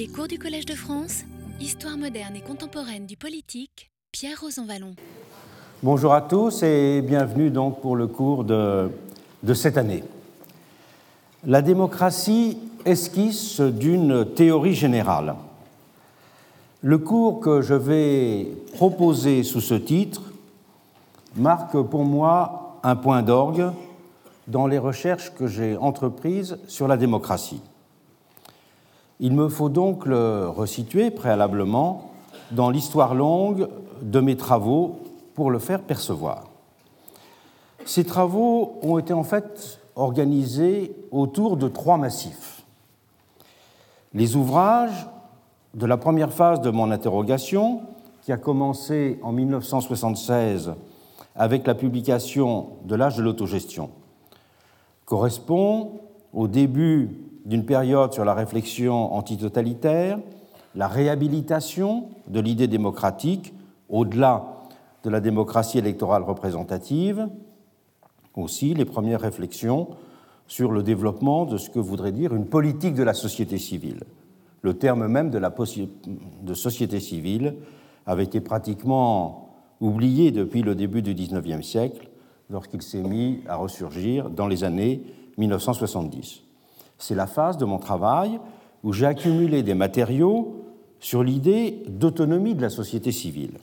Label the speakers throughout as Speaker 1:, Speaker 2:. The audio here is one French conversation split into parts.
Speaker 1: Les cours du Collège de France, Histoire moderne et contemporaine du politique, Pierre Rosanvallon.
Speaker 2: Bonjour à tous et bienvenue donc pour le cours de, de cette année. La démocratie esquisse d'une théorie générale. Le cours que je vais proposer sous ce titre marque pour moi un point d'orgue dans les recherches que j'ai entreprises sur la démocratie. Il me faut donc le resituer préalablement dans l'histoire longue de mes travaux pour le faire percevoir. Ces travaux ont été en fait organisés autour de trois massifs. Les ouvrages de la première phase de mon interrogation, qui a commencé en 1976 avec la publication de l'âge de l'autogestion, correspond au début d'une période sur la réflexion antitotalitaire, la réhabilitation de l'idée démocratique au-delà de la démocratie électorale représentative, aussi les premières réflexions sur le développement de ce que voudrait dire une politique de la société civile. Le terme même de, société civile avait été pratiquement oublié depuis le début du XIXe siècle, lorsqu'il s'est mis à ressurgir dans les années 1970. C'est la phase de mon travail où j'ai accumulé des matériaux sur l'idée d'autonomie de la société civile,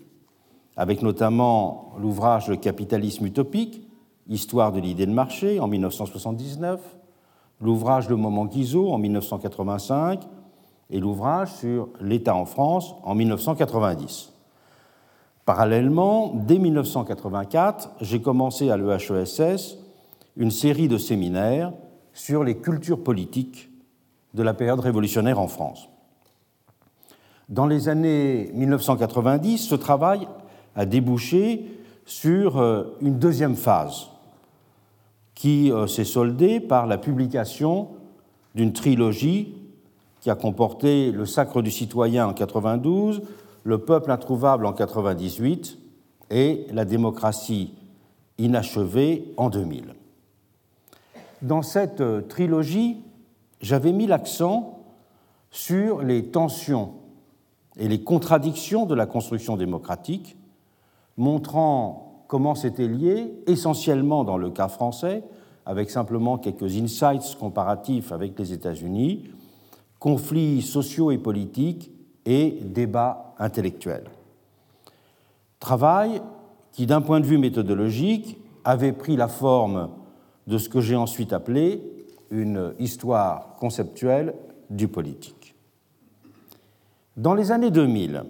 Speaker 2: avec notamment l'ouvrage Le capitalisme utopique, Histoire de l'idée de marché en 1979, l'ouvrage Le moment Guizot en 1985 et l'ouvrage sur l'État en France en 1990. Parallèlement, dès 1984, j'ai commencé à l'EHESS une série de séminaires sur les cultures politiques de la période révolutionnaire en France. Dans les années 1990, ce travail a débouché sur euh, une deuxième phase qui euh, s'est soldée par la publication d'une trilogie qui a comporté Le Sacre du citoyen en 92, Le peuple introuvable en 98 et La démocratie inachevée en 2000. Dans cette euh, trilogie, j'avais mis l'accent sur les tensions et les contradictions de la construction démocratique, montrant comment c'était lié, essentiellement dans le cas français, avec simplement quelques insights comparatifs avec les États-Unis, conflits sociaux et politiques et débats intellectuels. Travail qui, d'un point de vue méthodologique, avait pris la forme de ce que j'ai ensuite appelé une histoire conceptuelle du politique. Dans les années 2000,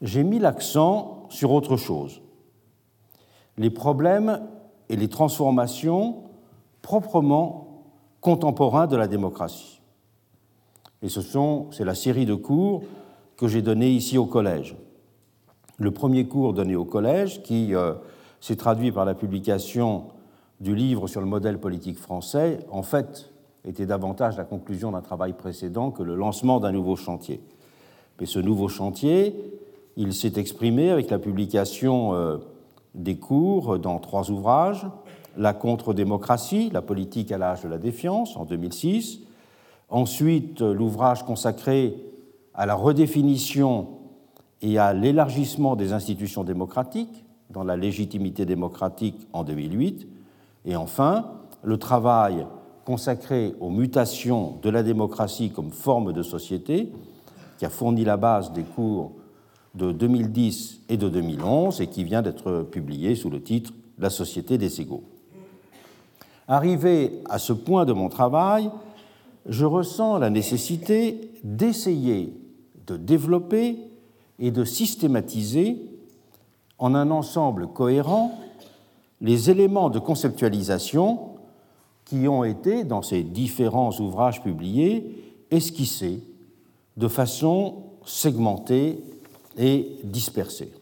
Speaker 2: j'ai mis l'accent sur autre chose, les problèmes et les transformations proprement contemporains de la démocratie. Et ce sont, c'est la série de cours que j'ai donnés ici au collège. Le premier cours donné au collège, qui euh, s'est traduit par la publication du livre sur le modèle politique français, en fait, était davantage la conclusion d'un travail précédent que le lancement d'un nouveau chantier. Mais ce nouveau chantier, il s'est exprimé avec la publication euh, des cours dans trois ouvrages La contre-démocratie, la politique à l'âge de la défiance en 2006, ensuite l'ouvrage consacré à la redéfinition et à l'élargissement des institutions démocratiques dans la légitimité démocratique en 2008, et enfin, le travail consacré aux mutations de la démocratie comme forme de société, qui a fourni la base des cours de 2010 et de 2011 et qui vient d'être publié sous le titre La société des égaux. Arrivé à ce point de mon travail, je ressens la nécessité d'essayer de développer et de systématiser en un ensemble cohérent les éléments de conceptualisation qui ont été, dans ces différents ouvrages publiés, esquissés de façon segmentée et dispersée.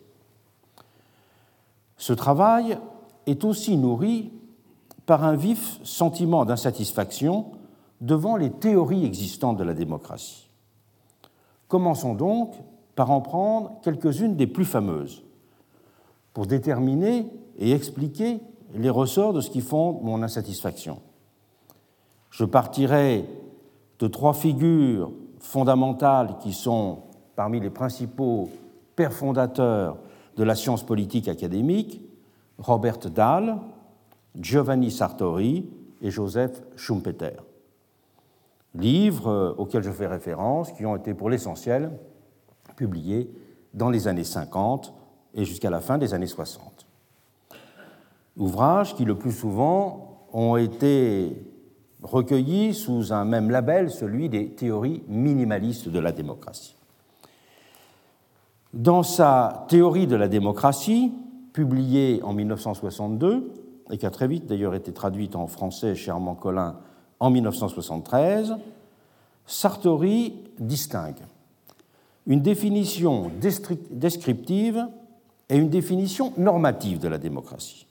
Speaker 2: Ce travail est aussi nourri par un vif sentiment d'insatisfaction devant les théories existantes de la démocratie. Commençons donc par en prendre quelques-unes des plus fameuses pour déterminer et expliquer les ressorts de ce qui font mon insatisfaction. Je partirai de trois figures fondamentales qui sont parmi les principaux pères fondateurs de la science politique académique, Robert Dahl, Giovanni Sartori et Joseph Schumpeter. Livres auxquels je fais référence, qui ont été pour l'essentiel publiés dans les années 50 et jusqu'à la fin des années 60. Ouvrages qui le plus souvent ont été recueillis sous un même label, celui des théories minimalistes de la démocratie. Dans sa théorie de la démocratie, publiée en 1962, et qui a très vite d'ailleurs été traduite en français chez Armand Collin en 1973, Sartori distingue une définition descriptive et une définition normative de la démocratie.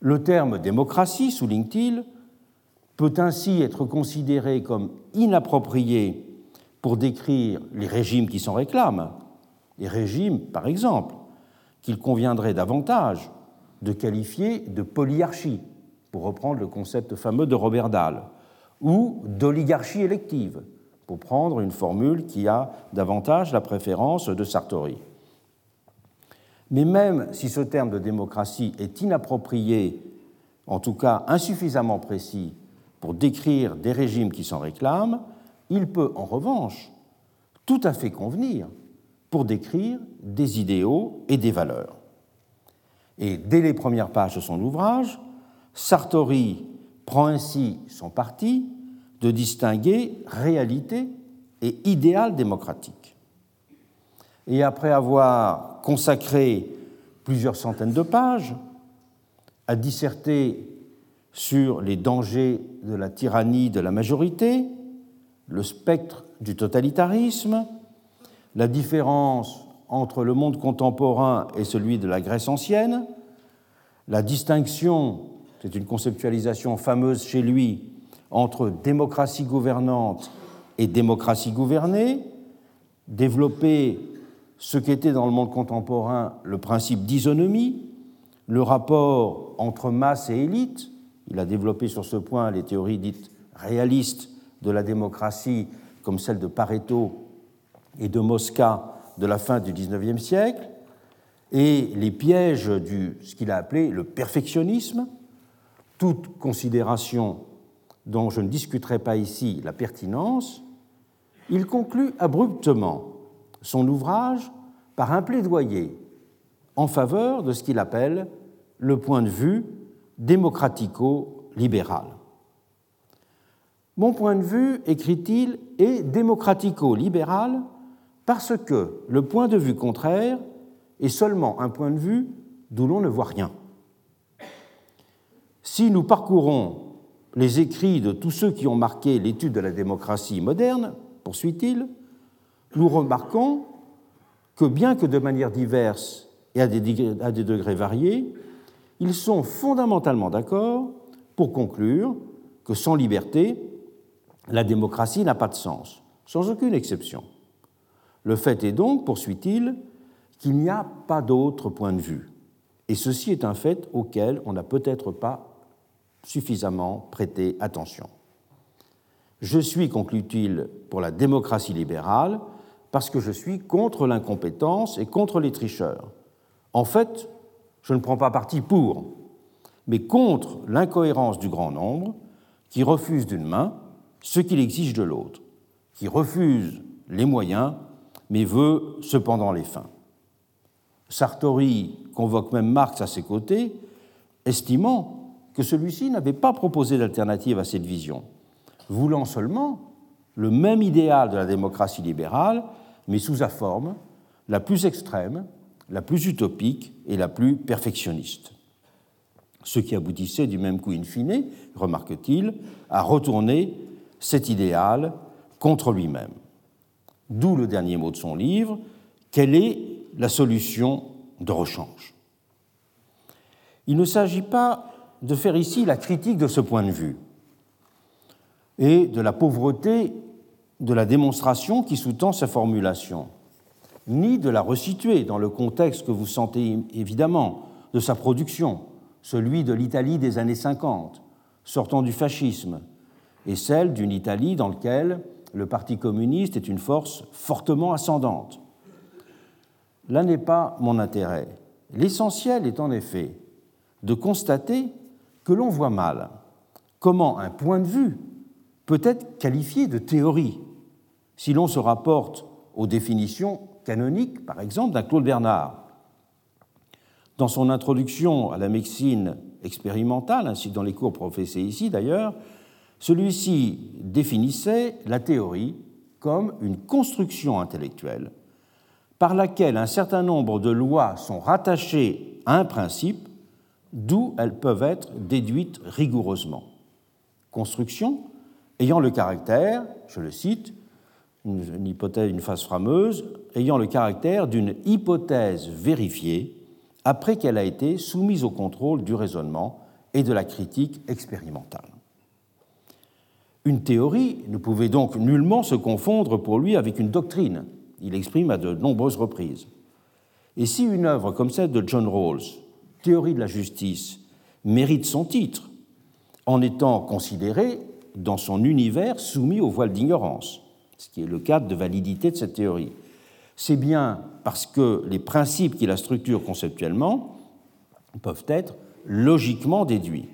Speaker 2: Le terme démocratie, souligne-t-il, peut ainsi être considéré comme inapproprié pour décrire les régimes qui s'en réclament, les régimes, par exemple, qu'il conviendrait davantage de qualifier de polyarchie, pour reprendre le concept fameux de Robert Dahl, ou d'oligarchie élective, pour prendre une formule qui a davantage la préférence de Sartori. Mais même si ce terme de démocratie est inapproprié, en tout cas insuffisamment précis, pour décrire des régimes qui s'en réclament, il peut en revanche tout à fait convenir pour décrire des idéaux et des valeurs. Et dès les premières pages de son ouvrage, Sartori prend ainsi son parti de distinguer réalité et idéal démocratique. Et après avoir consacré plusieurs centaines de pages à disserter sur les dangers de la tyrannie de la majorité, le spectre du totalitarisme, la différence entre le monde contemporain et celui de la Grèce ancienne, la distinction, c'est une conceptualisation fameuse chez lui, entre démocratie gouvernante et démocratie gouvernée, développer ce qu'était dans le monde contemporain le principe d'isonomie, le rapport entre masse et élite, il a développé sur ce point les théories dites réalistes de la démocratie, comme celle de Pareto et de Mosca de la fin du XIXe siècle, et les pièges de ce qu'il a appelé le perfectionnisme, toute considération dont je ne discuterai pas ici la pertinence, il conclut abruptement son ouvrage par un plaidoyer en faveur de ce qu'il appelle le point de vue démocratico-libéral. Mon point de vue, écrit-il, est démocratico-libéral parce que le point de vue contraire est seulement un point de vue d'où l'on ne voit rien. Si nous parcourons les écrits de tous ceux qui ont marqué l'étude de la démocratie moderne, poursuit-il, nous remarquons que bien que de manière diverse et à des degrés variés, ils sont fondamentalement d'accord pour conclure que sans liberté, la démocratie n'a pas de sens, sans aucune exception. Le fait est donc, poursuit-il, qu'il n'y a pas d'autre point de vue. Et ceci est un fait auquel on n'a peut-être pas suffisamment prêté attention. Je suis, conclut-il, pour la démocratie libérale parce que je suis contre l'incompétence et contre les tricheurs. En fait, je ne prends pas parti pour, mais contre l'incohérence du grand nombre qui refuse d'une main ce qu'il exige de l'autre, qui refuse les moyens mais veut cependant les fins. Sartori convoque même Marx à ses côtés, estimant que celui-ci n'avait pas proposé d'alternative à cette vision, voulant seulement le même idéal de la démocratie libérale, mais sous sa forme la plus extrême la plus utopique et la plus perfectionniste. Ce qui aboutissait du même coup in fine, remarque-t-il, à retourner cet idéal contre lui-même. D'où le dernier mot de son livre, quelle est la solution de rechange? Il ne s'agit pas de faire ici la critique de ce point de vue et de la pauvreté de la démonstration qui sous-tend sa formulation ni de la resituer dans le contexte que vous sentez évidemment de sa production, celui de l'Italie des années 50, sortant du fascisme, et celle d'une Italie dans laquelle le Parti communiste est une force fortement ascendante. Là n'est pas mon intérêt. L'essentiel est en effet de constater que l'on voit mal comment un point de vue peut être qualifié de théorie si l'on se rapporte aux définitions canoniques, par exemple, d'un Claude Bernard. Dans son introduction à la médecine expérimentale, ainsi que dans les cours professés ici d'ailleurs, celui-ci définissait la théorie comme une construction intellectuelle par laquelle un certain nombre de lois sont rattachées à un principe d'où elles peuvent être déduites rigoureusement. Construction ayant le caractère, je le cite, une, hypothèse, une phase frameuse, ayant le caractère d'une hypothèse vérifiée après qu'elle a été soumise au contrôle du raisonnement et de la critique expérimentale. Une théorie ne pouvait donc nullement se confondre pour lui avec une doctrine. Il exprime à de nombreuses reprises. Et si une œuvre comme celle de John Rawls, Théorie de la justice, mérite son titre en étant considérée dans son univers soumis au voile d'ignorance, ce qui est le cadre de validité de cette théorie, c'est bien parce que les principes qui la structurent conceptuellement peuvent être logiquement déduits.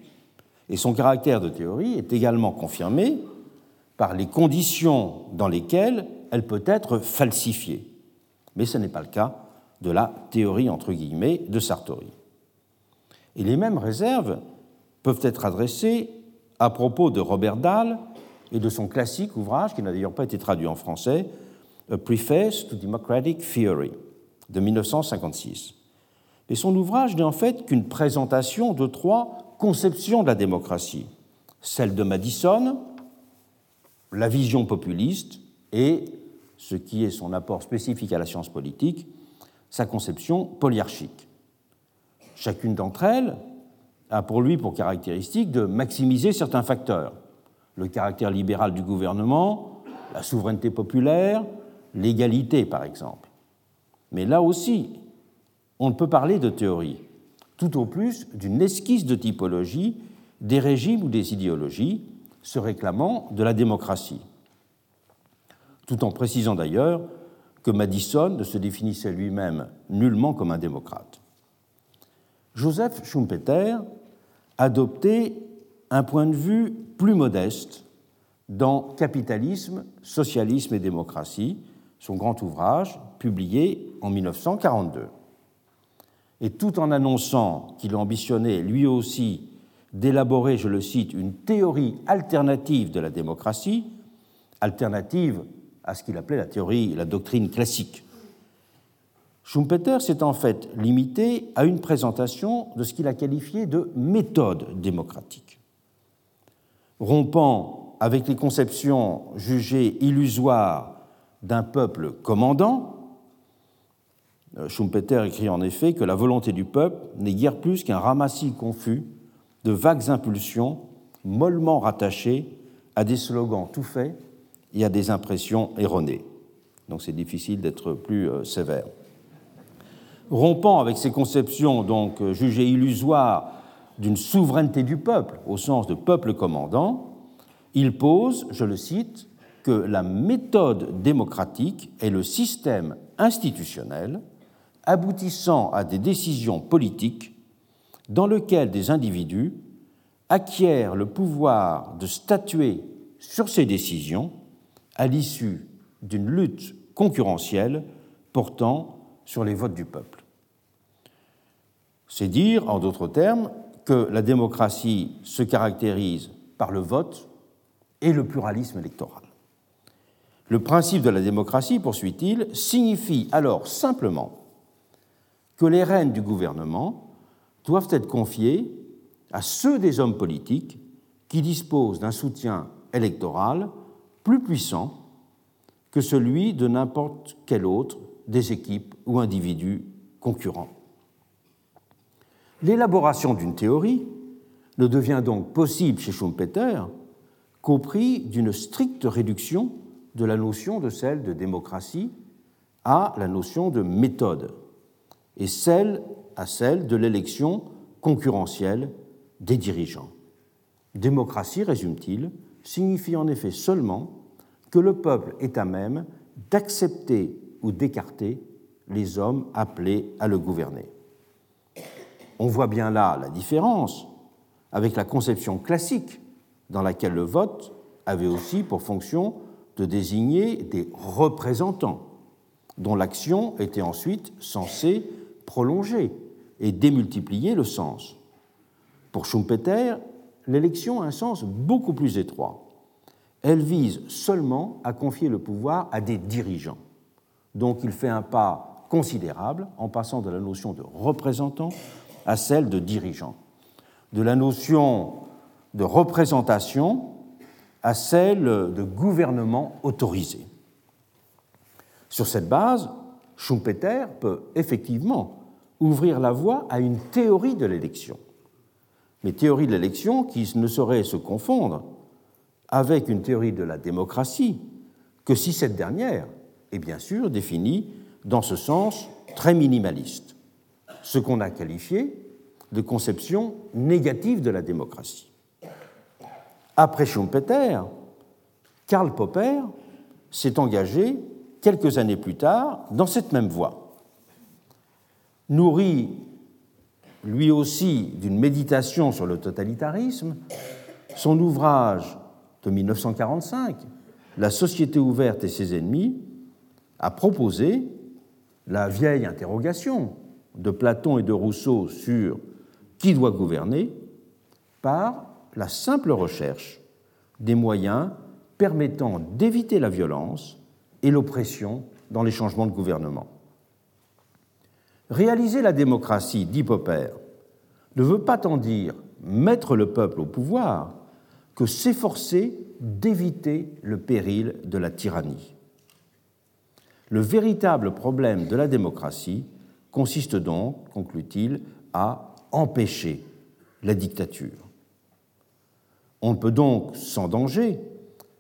Speaker 2: Et son caractère de théorie est également confirmé par les conditions dans lesquelles elle peut être falsifiée. Mais ce n'est pas le cas de la théorie, entre guillemets, de Sartori. Et les mêmes réserves peuvent être adressées à propos de Robert Dahl et de son classique ouvrage, qui n'a d'ailleurs pas été traduit en français, A Preface to Democratic Theory, de 1956. Mais son ouvrage n'est en fait qu'une présentation de trois conceptions de la démocratie. Celle de Madison, la vision populiste et, ce qui est son apport spécifique à la science politique, sa conception polyarchique. Chacune d'entre elles a pour lui pour caractéristique de maximiser certains facteurs, le caractère libéral du gouvernement, la souveraineté populaire, l'égalité par exemple. Mais là aussi, on ne peut parler de théorie, tout au plus d'une esquisse de typologie des régimes ou des idéologies se réclamant de la démocratie. Tout en précisant d'ailleurs que Madison ne se définissait lui-même nullement comme un démocrate. Joseph Schumpeter adoptait un point de vue plus modeste dans Capitalisme, Socialisme et démocratie, son grand ouvrage publié en 1942. Et tout en annonçant qu'il ambitionnait lui aussi d'élaborer, je le cite, une théorie alternative de la démocratie, alternative à ce qu'il appelait la théorie, la doctrine classique, Schumpeter s'est en fait limité à une présentation de ce qu'il a qualifié de méthode démocratique. Rompant avec les conceptions jugées illusoires d'un peuple commandant, euh, Schumpeter écrit en effet que la volonté du peuple n'est guère plus qu'un ramassis confus de vagues impulsions mollement rattachées à des slogans tout faits et à des impressions erronées. Donc c'est difficile d'être plus euh, sévère rompant avec ces conceptions donc euh, jugées illusoires d'une souveraineté du peuple au sens de peuple commandant, il pose, je le cite, que la méthode démocratique est le système institutionnel aboutissant à des décisions politiques dans lequel des individus acquièrent le pouvoir de statuer sur ces décisions à l'issue d'une lutte concurrentielle portant sur les votes du peuple. C'est dire, en d'autres termes, que la démocratie se caractérise par le vote et le pluralisme électoral. Le principe de la démocratie, poursuit-il, signifie alors simplement que les rênes du gouvernement doivent être confiées à ceux des hommes politiques qui disposent d'un soutien électoral plus puissant que celui de n'importe quel autre des équipes ou individus concurrents. L'élaboration d'une théorie ne devient donc possible chez Schumpeter qu'au prix d'une stricte réduction de la notion de celle de démocratie à la notion de méthode, et celle à celle de l'élection concurrentielle des dirigeants. Démocratie, résume-t-il, signifie en effet seulement que le peuple est à même d'accepter ou d'écarter les hommes appelés à le gouverner. On voit bien là la différence avec la conception classique dans laquelle le vote avait aussi pour fonction de désigner des représentants dont l'action était ensuite censée prolonger et démultiplier le sens. Pour Schumpeter, l'élection a un sens beaucoup plus étroit. Elle vise seulement à confier le pouvoir à des dirigeants. Donc il fait un pas considérable en passant de la notion de représentant à celle de dirigeant, de la notion de représentation à celle de gouvernement autorisé. Sur cette base, Schumpeter peut effectivement ouvrir la voie à une théorie de l'élection, mais théorie de l'élection qui ne saurait se confondre avec une théorie de la démocratie que si cette dernière est bien sûr définie dans ce sens très minimaliste, ce qu'on a qualifié de conception négative de la démocratie. Après Schumpeter, Karl Popper s'est engagé quelques années plus tard dans cette même voie. Nourri lui aussi d'une méditation sur le totalitarisme, son ouvrage de 1945, La société ouverte et ses ennemis, a proposé la vieille interrogation de Platon et de Rousseau sur qui doit gouverner par la simple recherche des moyens permettant d'éviter la violence et l'oppression dans les changements de gouvernement. Réaliser la démocratie, dit Popper, ne veut pas tant dire mettre le peuple au pouvoir que s'efforcer d'éviter le péril de la tyrannie. Le véritable problème de la démocratie consiste donc, conclut-il, à empêcher la dictature. On peut donc, sans danger,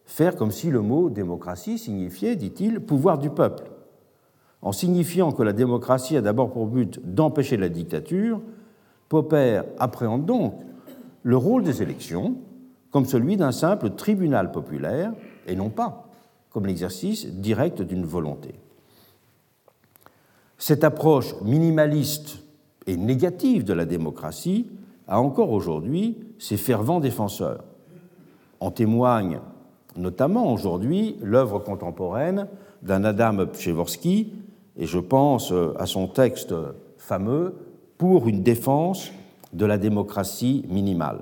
Speaker 2: faire comme si le mot démocratie signifiait, dit-il, pouvoir du peuple. En signifiant que la démocratie a d'abord pour but d'empêcher la dictature, Popper appréhende donc le rôle des élections comme celui d'un simple tribunal populaire et non pas comme l'exercice direct d'une volonté. Cette approche minimaliste et négative de la démocratie a encore aujourd'hui ses fervents défenseurs. En témoigne notamment aujourd'hui l'œuvre contemporaine d'un Adam Pchevorsky, et je pense à son texte fameux Pour une défense de la démocratie minimale,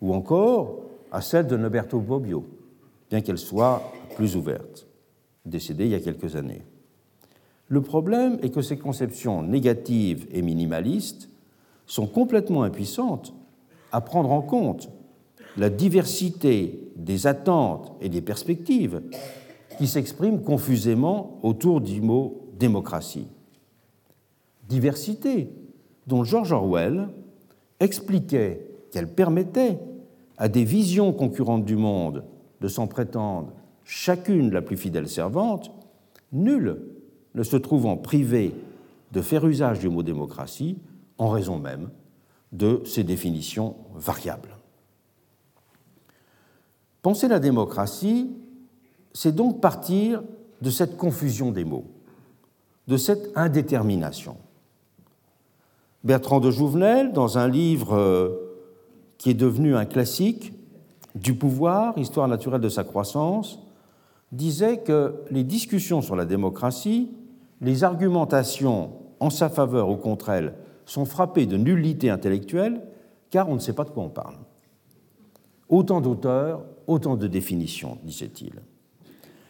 Speaker 2: ou encore à celle de Noberto Bobbio, bien qu'elle soit plus ouverte, décédée il y a quelques années. Le problème est que ces conceptions négatives et minimalistes sont complètement impuissantes à prendre en compte la diversité des attentes et des perspectives qui s'expriment confusément autour du mot démocratie. Diversité dont George Orwell expliquait qu'elle permettait à des visions concurrentes du monde de s'en prétendre chacune la plus fidèle servante, nul ne se trouvant privé de faire usage du mot démocratie en raison même de ses définitions variables. Penser la démocratie, c'est donc partir de cette confusion des mots, de cette indétermination. Bertrand de Jouvenel, dans un livre euh, qui est devenu un classique, Du pouvoir, histoire naturelle de sa croissance, disait que les discussions sur la démocratie, les argumentations en sa faveur ou contre elle, sont frappées de nullité intellectuelle car on ne sait pas de quoi on parle. Autant d'auteurs, autant de définitions, disait-il.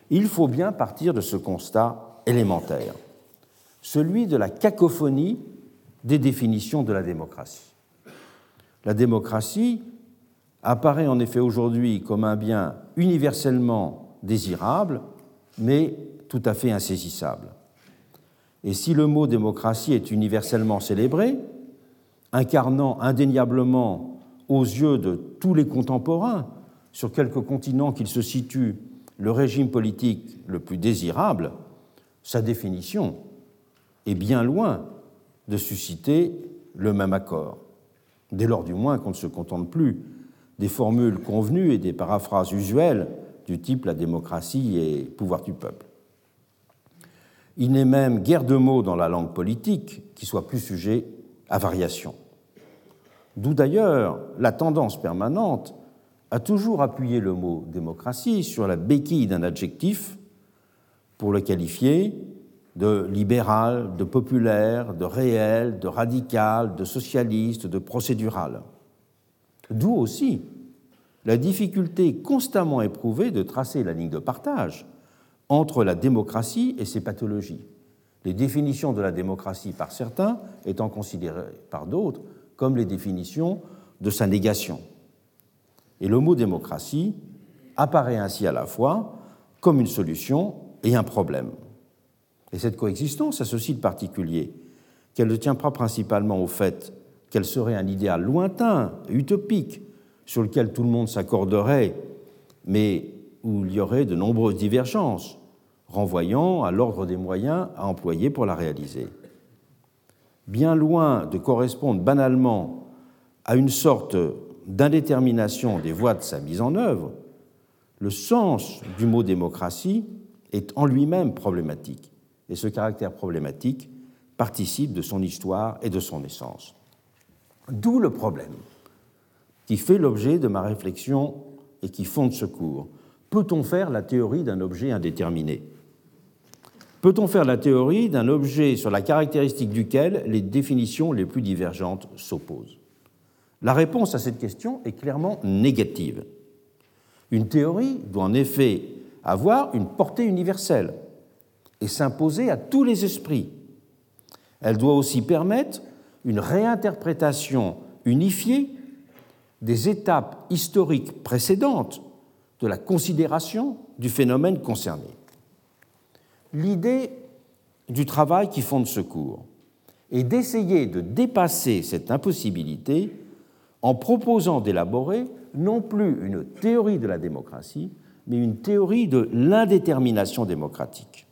Speaker 2: Il faut bien partir de ce constat élémentaire, celui de la cacophonie des définitions de la démocratie. La démocratie apparaît en effet aujourd'hui comme un bien universellement désirable, mais tout à fait insaisissable. Et si le mot démocratie est universellement célébré, incarnant indéniablement aux yeux de tous les contemporains, sur quelque continent qu'il se situe, le régime politique le plus désirable, sa définition est bien loin de susciter le même accord. Dès lors du moins qu'on ne se contente plus des formules convenues et des paraphrases usuelles du type la démocratie et pouvoir du peuple. Il n'est même guère de mots dans la langue politique qui soit plus sujet à variation. D'où d'ailleurs la tendance permanente à toujours appuyer le mot démocratie sur la béquille d'un adjectif pour le qualifier de libéral, de populaire, de réel, de radical, de socialiste, de procédural. D'où aussi la difficulté constamment éprouvée de tracer la ligne de partage entre la démocratie et ses pathologies, les définitions de la démocratie par certains étant considérées par d'autres comme les définitions de sa négation. Et le mot démocratie apparaît ainsi à la fois comme une solution et un problème. Et cette coexistence a ceci de particulier qu'elle ne tient pas principalement au fait qu'elle serait un idéal lointain, utopique, sur lequel tout le monde s'accorderait, mais où il y aurait de nombreuses divergences, renvoyant à l'ordre des moyens à employer pour la réaliser. Bien loin de correspondre banalement à une sorte d'indétermination des voies de sa mise en œuvre, le sens du mot démocratie est en lui-même problématique, et ce caractère problématique participe de son histoire et de son essence. D'où le problème qui fait l'objet de ma réflexion et qui fonde ce cours. Peut-on faire la théorie d'un objet indéterminé? Peut-on faire la théorie d'un objet sur la caractéristique duquel les définitions les plus divergentes s'opposent? La réponse à cette question est clairement négative. Une théorie doit en effet avoir une portée universelle et s'imposer à tous les esprits. Elle doit aussi permettre une réinterprétation unifiée des étapes historiques précédentes de la considération du phénomène concerné. L'idée du travail qui fonde ce cours est d'essayer de dépasser cette impossibilité en proposant d'élaborer non plus une théorie de la démocratie, mais une théorie de l'indétermination démocratique,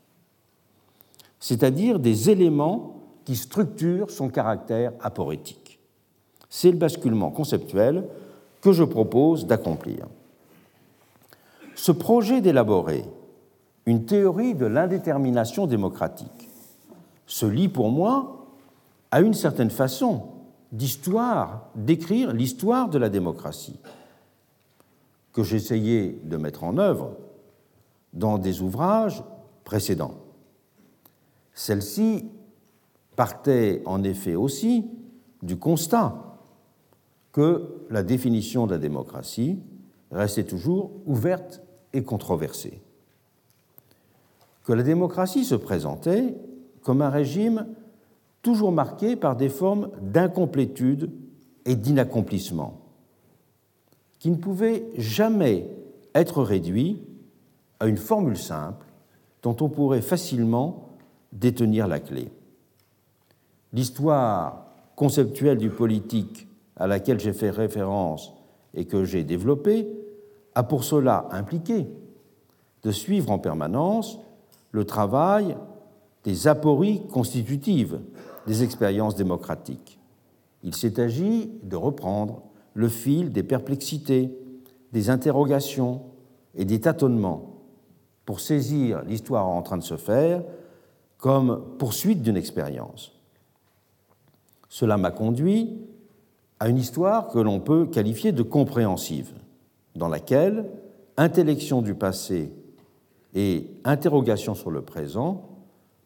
Speaker 2: c'est-à-dire des éléments qui structurent son caractère aporétique. C'est le basculement conceptuel que je propose d'accomplir. Ce projet d'élaborer une théorie de l'indétermination démocratique se lie pour moi à une certaine façon d'histoire, d'écrire l'histoire de la démocratie, que j'essayais de mettre en œuvre dans des ouvrages précédents. Celle-ci partait en effet aussi du constat que la définition de la démocratie restait toujours ouverte et controversée que la démocratie se présentait comme un régime toujours marqué par des formes d'incomplétude et d'inaccomplissement, qui ne pouvaient jamais être réduits à une formule simple dont on pourrait facilement détenir la clé. L'histoire conceptuelle du politique à laquelle j'ai fait référence et que j'ai développée a pour cela impliqué de suivre en permanence le travail des apories constitutives des expériences démocratiques. Il s'est agi de reprendre le fil des perplexités, des interrogations et des tâtonnements pour saisir l'histoire en train de se faire comme poursuite d'une expérience. Cela m'a conduit à une histoire que l'on peut qualifier de compréhensive, dans laquelle intellection du passé et Interrogations sur le présent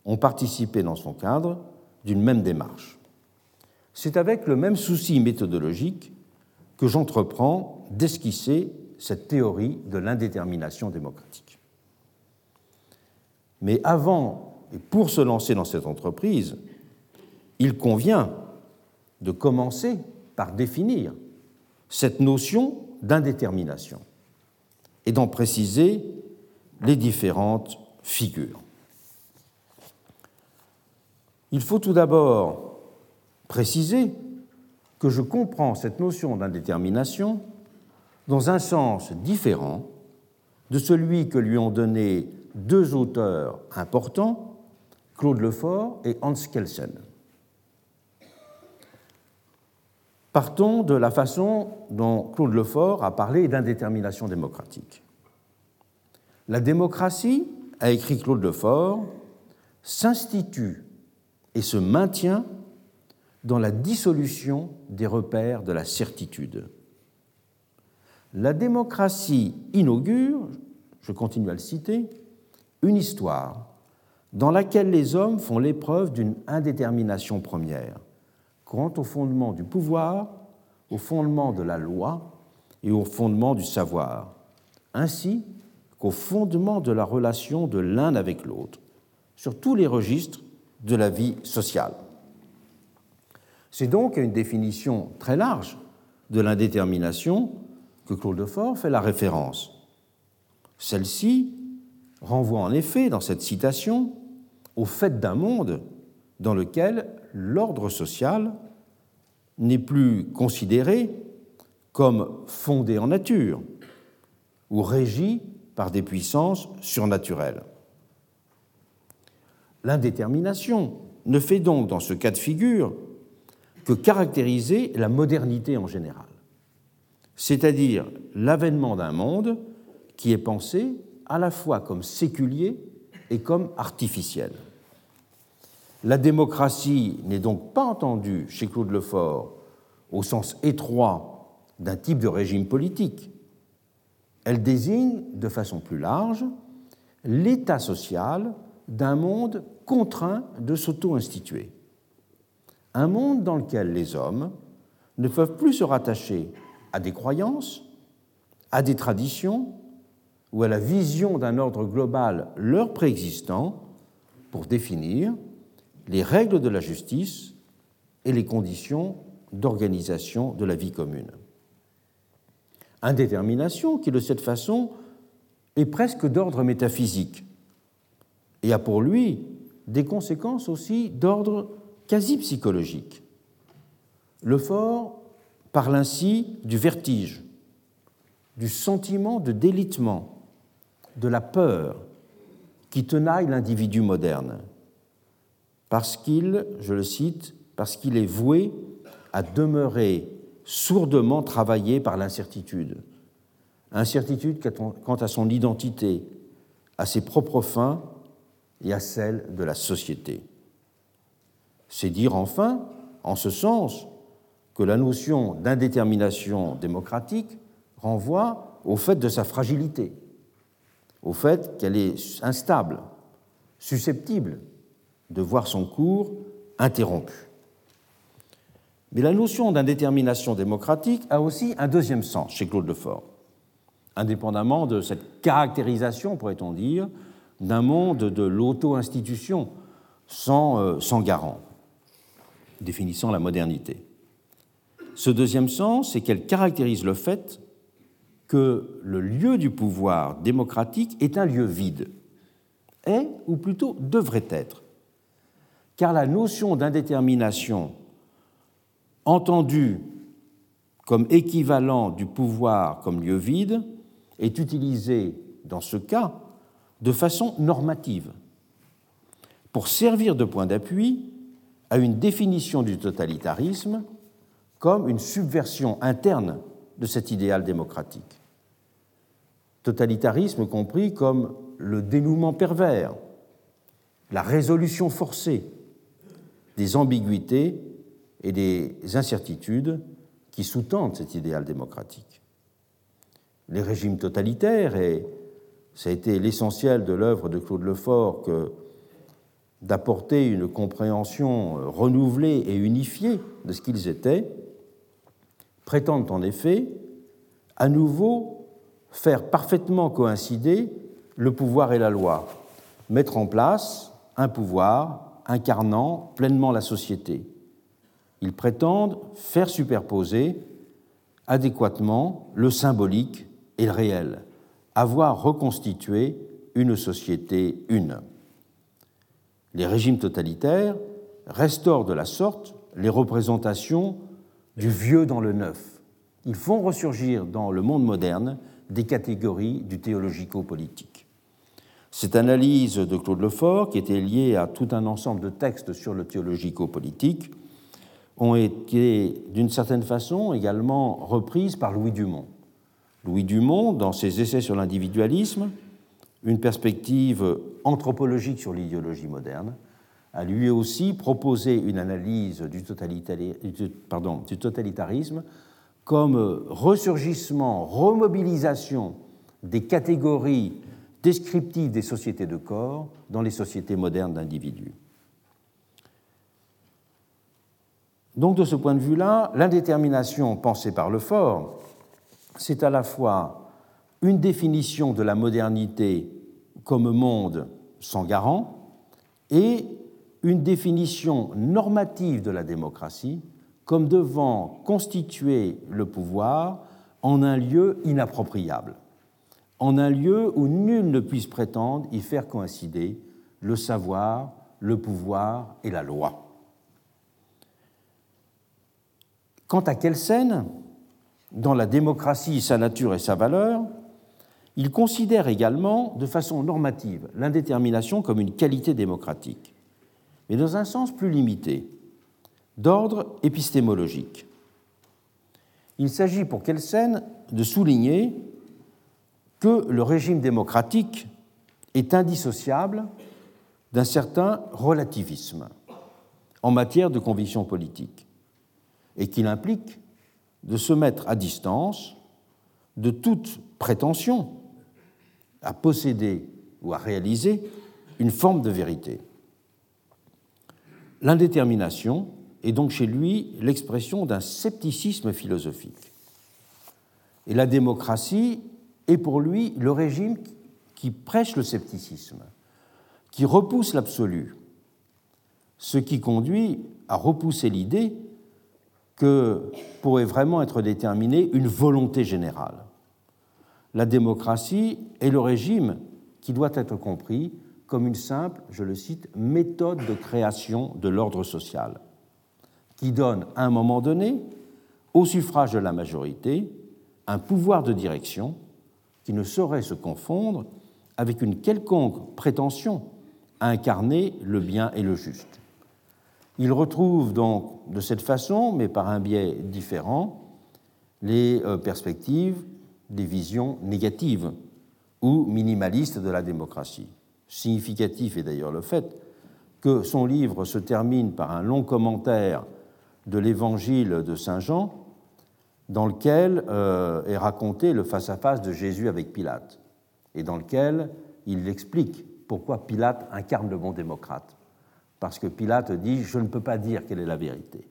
Speaker 2: ont participé dans son cadre d'une même démarche. C'est avec le même souci méthodologique que j'entreprends d'esquisser cette théorie de l'indétermination démocratique. Mais avant et pour se lancer dans cette entreprise, il convient de commencer par définir cette notion d'indétermination et d'en préciser les différentes figures. Il faut tout d'abord préciser que je comprends cette notion d'indétermination dans un sens différent de celui que lui ont donné deux auteurs importants, Claude Lefort et Hans Kelsen. Partons de la façon dont Claude Lefort a parlé d'indétermination démocratique. La démocratie, a écrit Claude Lefort, s'institue et se maintient dans la dissolution des repères de la certitude. La démocratie inaugure, je continue à le citer, une histoire dans laquelle les hommes font l'épreuve d'une indétermination première quant au fondement du pouvoir, au fondement de la loi et au fondement du savoir, ainsi qu'au fondement de la relation de l'un avec l'autre, sur tous les registres de la vie sociale. C'est donc à une définition très large de l'indétermination que Claude Lefort fait la référence. Celle-ci renvoie en effet, dans cette citation, au fait d'un monde dans lequel l'ordre social n'est plus considéré comme fondé en nature ou régi par des puissances surnaturelles. L'indétermination ne fait donc dans ce cas de figure que caractériser la modernité en général, c'est-à-dire l'avènement d'un monde qui est pensé à la fois comme séculier et comme artificiel. La démocratie n'est donc pas entendue chez Claude Lefort au sens étroit d'un type de régime politique. Elle désigne de façon plus large l'état social d'un monde contraint de s'auto-instituer. Un monde dans lequel les hommes ne peuvent plus se rattacher à des croyances, à des traditions ou à la vision d'un ordre global leur préexistant pour définir les règles de la justice et les conditions d'organisation de la vie commune. Indétermination qui, de cette façon, est presque d'ordre métaphysique et a pour lui des conséquences aussi d'ordre quasi psychologique. Le fort parle ainsi du vertige, du sentiment de délitement, de la peur qui tenaille l'individu moderne parce qu'il, je le cite, parce qu'il est voué à demeurer sourdement travaillé par l'incertitude. Incertitude quant à son identité, à ses propres fins et à celles de la société. C'est dire enfin, en ce sens, que la notion d'indétermination démocratique renvoie au fait de sa fragilité, au fait qu'elle est instable, susceptible de voir son cours interrompu. Mais la notion d'indétermination démocratique a aussi un deuxième sens chez Claude Lefort, indépendamment de cette caractérisation, pourrait-on dire, d'un monde de l'auto-institution sans, euh, sans garant, définissant la modernité. Ce deuxième sens, c'est qu'elle caractérise le fait que le lieu du pouvoir démocratique est un lieu vide, est, ou plutôt devrait être, car la notion d'indétermination entendue comme équivalent du pouvoir comme lieu vide est utilisée dans ce cas de façon normative pour servir de point d'appui à une définition du totalitarisme comme une subversion interne de cet idéal démocratique. Totalitarisme compris comme le dénouement pervers, la résolution forcée, des ambiguïtés et des incertitudes qui sous-tendent cet idéal démocratique. Les régimes totalitaires, et ça a été l'essentiel de l'œuvre de Claude Lefort que d'apporter une compréhension renouvelée et unifiée de ce qu'ils étaient, prétendent en effet à nouveau faire parfaitement coïncider le pouvoir et la loi, mettre en place un pouvoir incarnant pleinement la société. Ils prétendent faire superposer adéquatement le symbolique et le réel, avoir reconstitué une société une. Les régimes totalitaires restaurent de la sorte les représentations du vieux dans le neuf. Ils font ressurgir dans le monde moderne des catégories du théologico-politique. Cette analyse de Claude Lefort, qui était liée à tout un ensemble de textes sur le théologico-politique, ont été d'une certaine façon également reprises par Louis Dumont. Louis Dumont, dans ses essais sur l'individualisme, une perspective anthropologique sur l'idéologie moderne, a lui aussi proposé une analyse du, totalitarisme comme ressurgissement, remobilisation des catégories descriptives des sociétés de corps dans les sociétés modernes d'individus. Donc de ce point de vue-là, l'indétermination pensée par le fort, c'est à la fois une définition de la modernité comme monde sans garant et une définition normative de la démocratie comme devant constituer le pouvoir en un lieu inappropriable, en un lieu où nul ne puisse prétendre y faire coïncider le savoir, le pouvoir et la loi. Quant à Kelsen, dans la démocratie, sa nature et sa valeur, il considère également de façon normative l'indétermination comme une qualité démocratique, mais dans un sens plus limité, d'ordre épistémologique. Il s'agit pour Kelsen de souligner que le régime démocratique est indissociable d'un certain relativisme en matière de conviction politique et qu'il implique de se mettre à distance de toute prétention à posséder ou à réaliser une forme de vérité. L'indétermination est donc chez lui l'expression d'un scepticisme philosophique. Et la démocratie est pour lui le régime qui prêche le scepticisme, qui repousse l'absolu, ce qui conduit à repousser l'idée que pourrait vraiment être déterminée une volonté générale. La démocratie est le régime qui doit être compris comme une simple, je le cite, méthode de création de l'ordre social, qui donne à un moment donné, au suffrage de la majorité, un pouvoir de direction qui ne saurait se confondre avec une quelconque prétention à incarner le bien et le juste. Il retrouve donc de cette façon, mais par un biais différent, les euh, perspectives des visions négatives ou minimalistes de la démocratie. Significatif est d'ailleurs le fait que son livre se termine par un long commentaire de l'évangile de Saint Jean, dans lequel euh, est raconté le face-à-face -face de Jésus avec Pilate, et dans lequel il explique pourquoi Pilate incarne le bon démocrate parce que Pilate dit Je ne peux pas dire quelle est la vérité.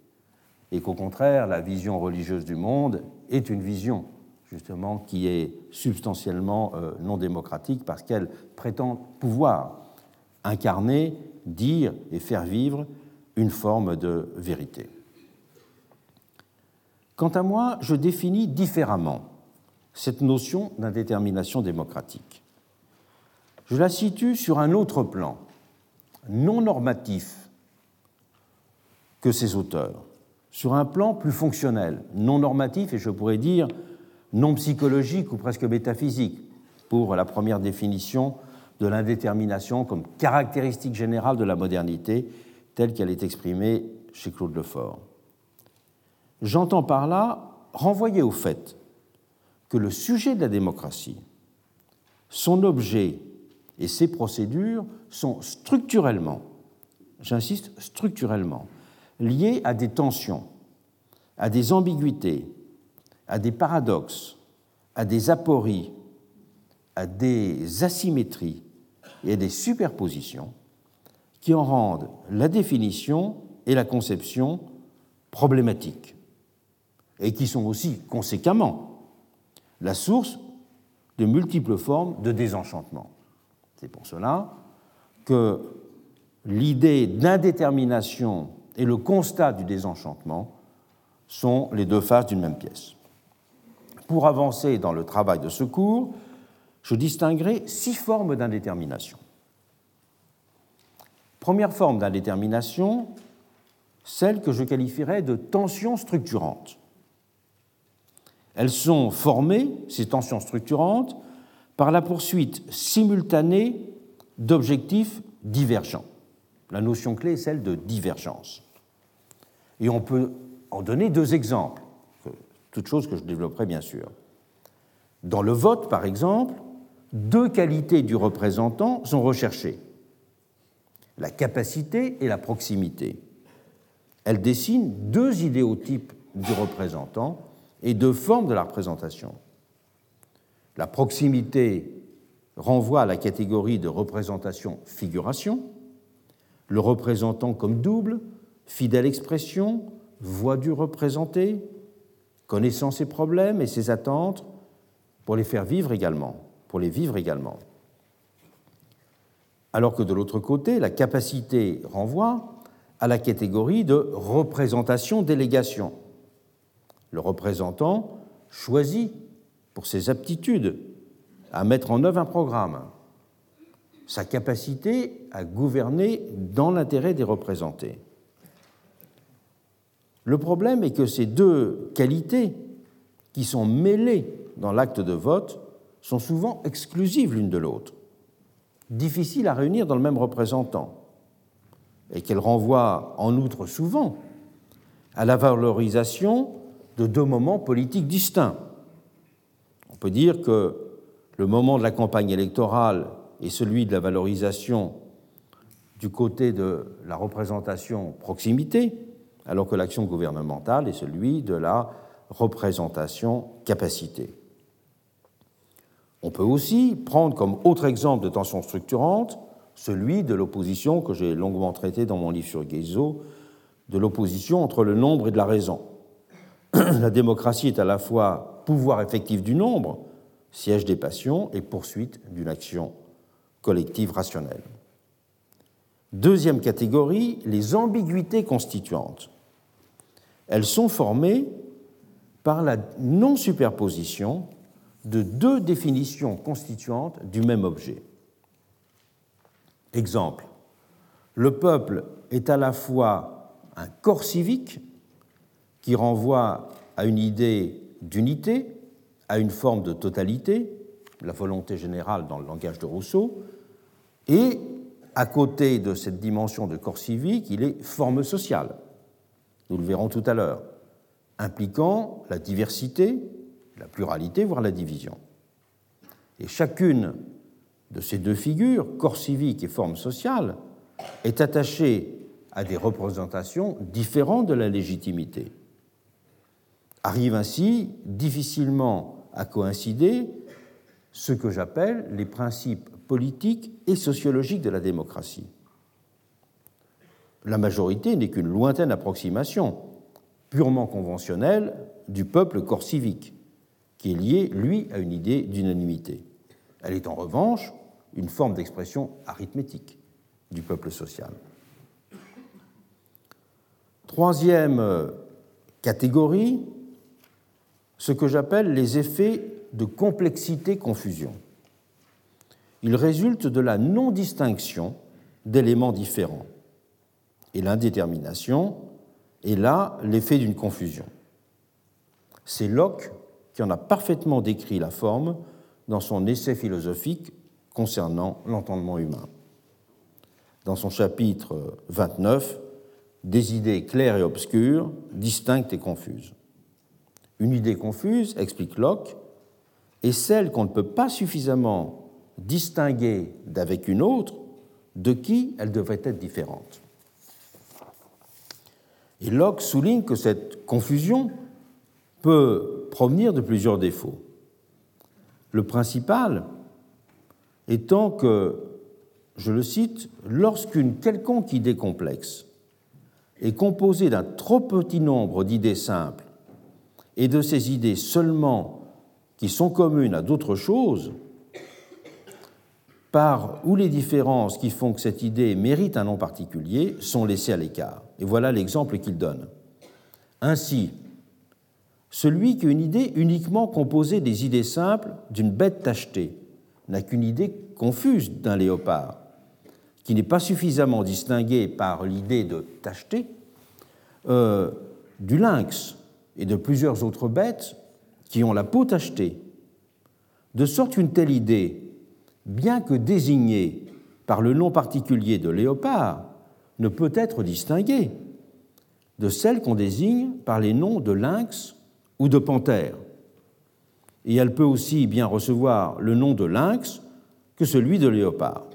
Speaker 2: Et qu'au contraire, la vision religieuse du monde est une vision, justement, qui est substantiellement euh, non démocratique parce qu'elle prétend pouvoir incarner, dire et faire vivre une forme de vérité. Quant à moi, je définis différemment cette notion d'indétermination démocratique. Je la situe sur un autre plan, non normatif que ces auteurs, sur un plan plus fonctionnel, non normatif et je pourrais dire non psychologique ou presque métaphysique, pour la première définition de l'indétermination comme caractéristique générale de la modernité telle qu'elle est exprimée chez Claude Lefort. J'entends par là renvoyer au fait que le sujet de la démocratie, son objet et ses procédures sont structurellement, j'insiste structurellement, liées à des tensions, à des ambiguïtés, à des paradoxes, à des apories, à des asymétries et à des superpositions qui en rendent la définition et la conception problématiques et qui sont aussi conséquemment la source de multiples formes de désenchantement. C'est pour cela que l'idée d'indétermination et le constat du désenchantement sont les deux faces d'une même pièce. Pour avancer dans le travail de ce cours, je distinguerai six formes d'indétermination. Première forme d'indétermination, celle que je qualifierais de tensions structurantes. Elles sont formées, ces tensions structurantes, par la poursuite simultanée d'objectifs divergents. La notion clé est celle de divergence. Et on peut en donner deux exemples, toutes choses que je développerai bien sûr. Dans le vote, par exemple, deux qualités du représentant sont recherchées la capacité et la proximité. Elle dessine deux idéotypes du représentant et deux formes de la représentation. La proximité renvoie à la catégorie de représentation-figuration, le représentant comme double, fidèle expression, voix du représenté, connaissant ses problèmes et ses attentes pour les faire vivre également, pour les vivre également. Alors que de l'autre côté, la capacité renvoie à la catégorie de représentation-délégation. Le représentant choisit pour ses aptitudes à mettre en œuvre un programme, sa capacité à gouverner dans l'intérêt des représentés. Le problème est que ces deux qualités qui sont mêlées dans l'acte de vote sont souvent exclusives l'une de l'autre, difficiles à réunir dans le même représentant, et qu'elles renvoient en outre souvent à la valorisation de deux moments politiques distincts. On peut dire que le moment de la campagne électorale est celui de la valorisation du côté de la représentation proximité, alors que l'action gouvernementale est celui de la représentation capacité. On peut aussi prendre comme autre exemple de tension structurante celui de l'opposition que j'ai longuement traité dans mon livre sur Guizot, de l'opposition entre le nombre et de la raison. la démocratie est à la fois pouvoir effectif du nombre, siège des passions, et poursuite d'une action collective rationnelle. Deuxième catégorie, les ambiguïtés constituantes. Elles sont formées par la non-superposition de deux définitions constituantes du même objet. Exemple, le peuple est à la fois un corps civique qui renvoie à une idée d'unité, à une forme de totalité, la volonté générale dans le langage de Rousseau, et à côté de cette dimension de corps civique, il est forme sociale nous le verrons tout à l'heure, impliquant la diversité, la pluralité, voire la division. Et chacune de ces deux figures, corps civique et forme sociale, est attachée à des représentations différentes de la légitimité. Arrive ainsi difficilement à coïncider ce que j'appelle les principes politiques et sociologiques de la démocratie la majorité n'est qu'une lointaine approximation, purement conventionnelle, du peuple corps civique, qui est lié, lui, à une idée d'unanimité. Elle est en revanche une forme d'expression arithmétique du peuple social. Troisième catégorie, ce que j'appelle les effets de complexité-confusion. Ils résultent de la non-distinction d'éléments différents et l'indétermination est là l'effet d'une confusion. C'est Locke qui en a parfaitement décrit la forme dans son essai philosophique concernant l'entendement humain. Dans son chapitre 29, Des idées claires et obscures, distinctes et confuses. Une idée confuse, explique Locke, est celle qu'on ne peut pas suffisamment distinguer d'avec une autre de qui elle devrait être différente. Et Locke souligne que cette confusion peut provenir de plusieurs défauts. Le principal étant que, je le cite, lorsqu'une quelconque idée complexe est composée d'un trop petit nombre d'idées simples et de ces idées seulement qui sont communes à d'autres choses, par où les différences qui font que cette idée mérite un nom particulier sont laissées à l'écart. Et voilà l'exemple qu'il donne. Ainsi, celui qui a une idée uniquement composée des idées simples d'une bête tachetée n'a qu'une idée confuse d'un léopard, qui n'est pas suffisamment distinguée par l'idée de tacheté euh, du lynx et de plusieurs autres bêtes qui ont la peau tachetée. De sorte qu'une telle idée, bien que désignée par le nom particulier de léopard, ne peut être distinguée de celle qu'on désigne par les noms de lynx ou de panthère. et elle peut aussi bien recevoir le nom de lynx que celui de léopard.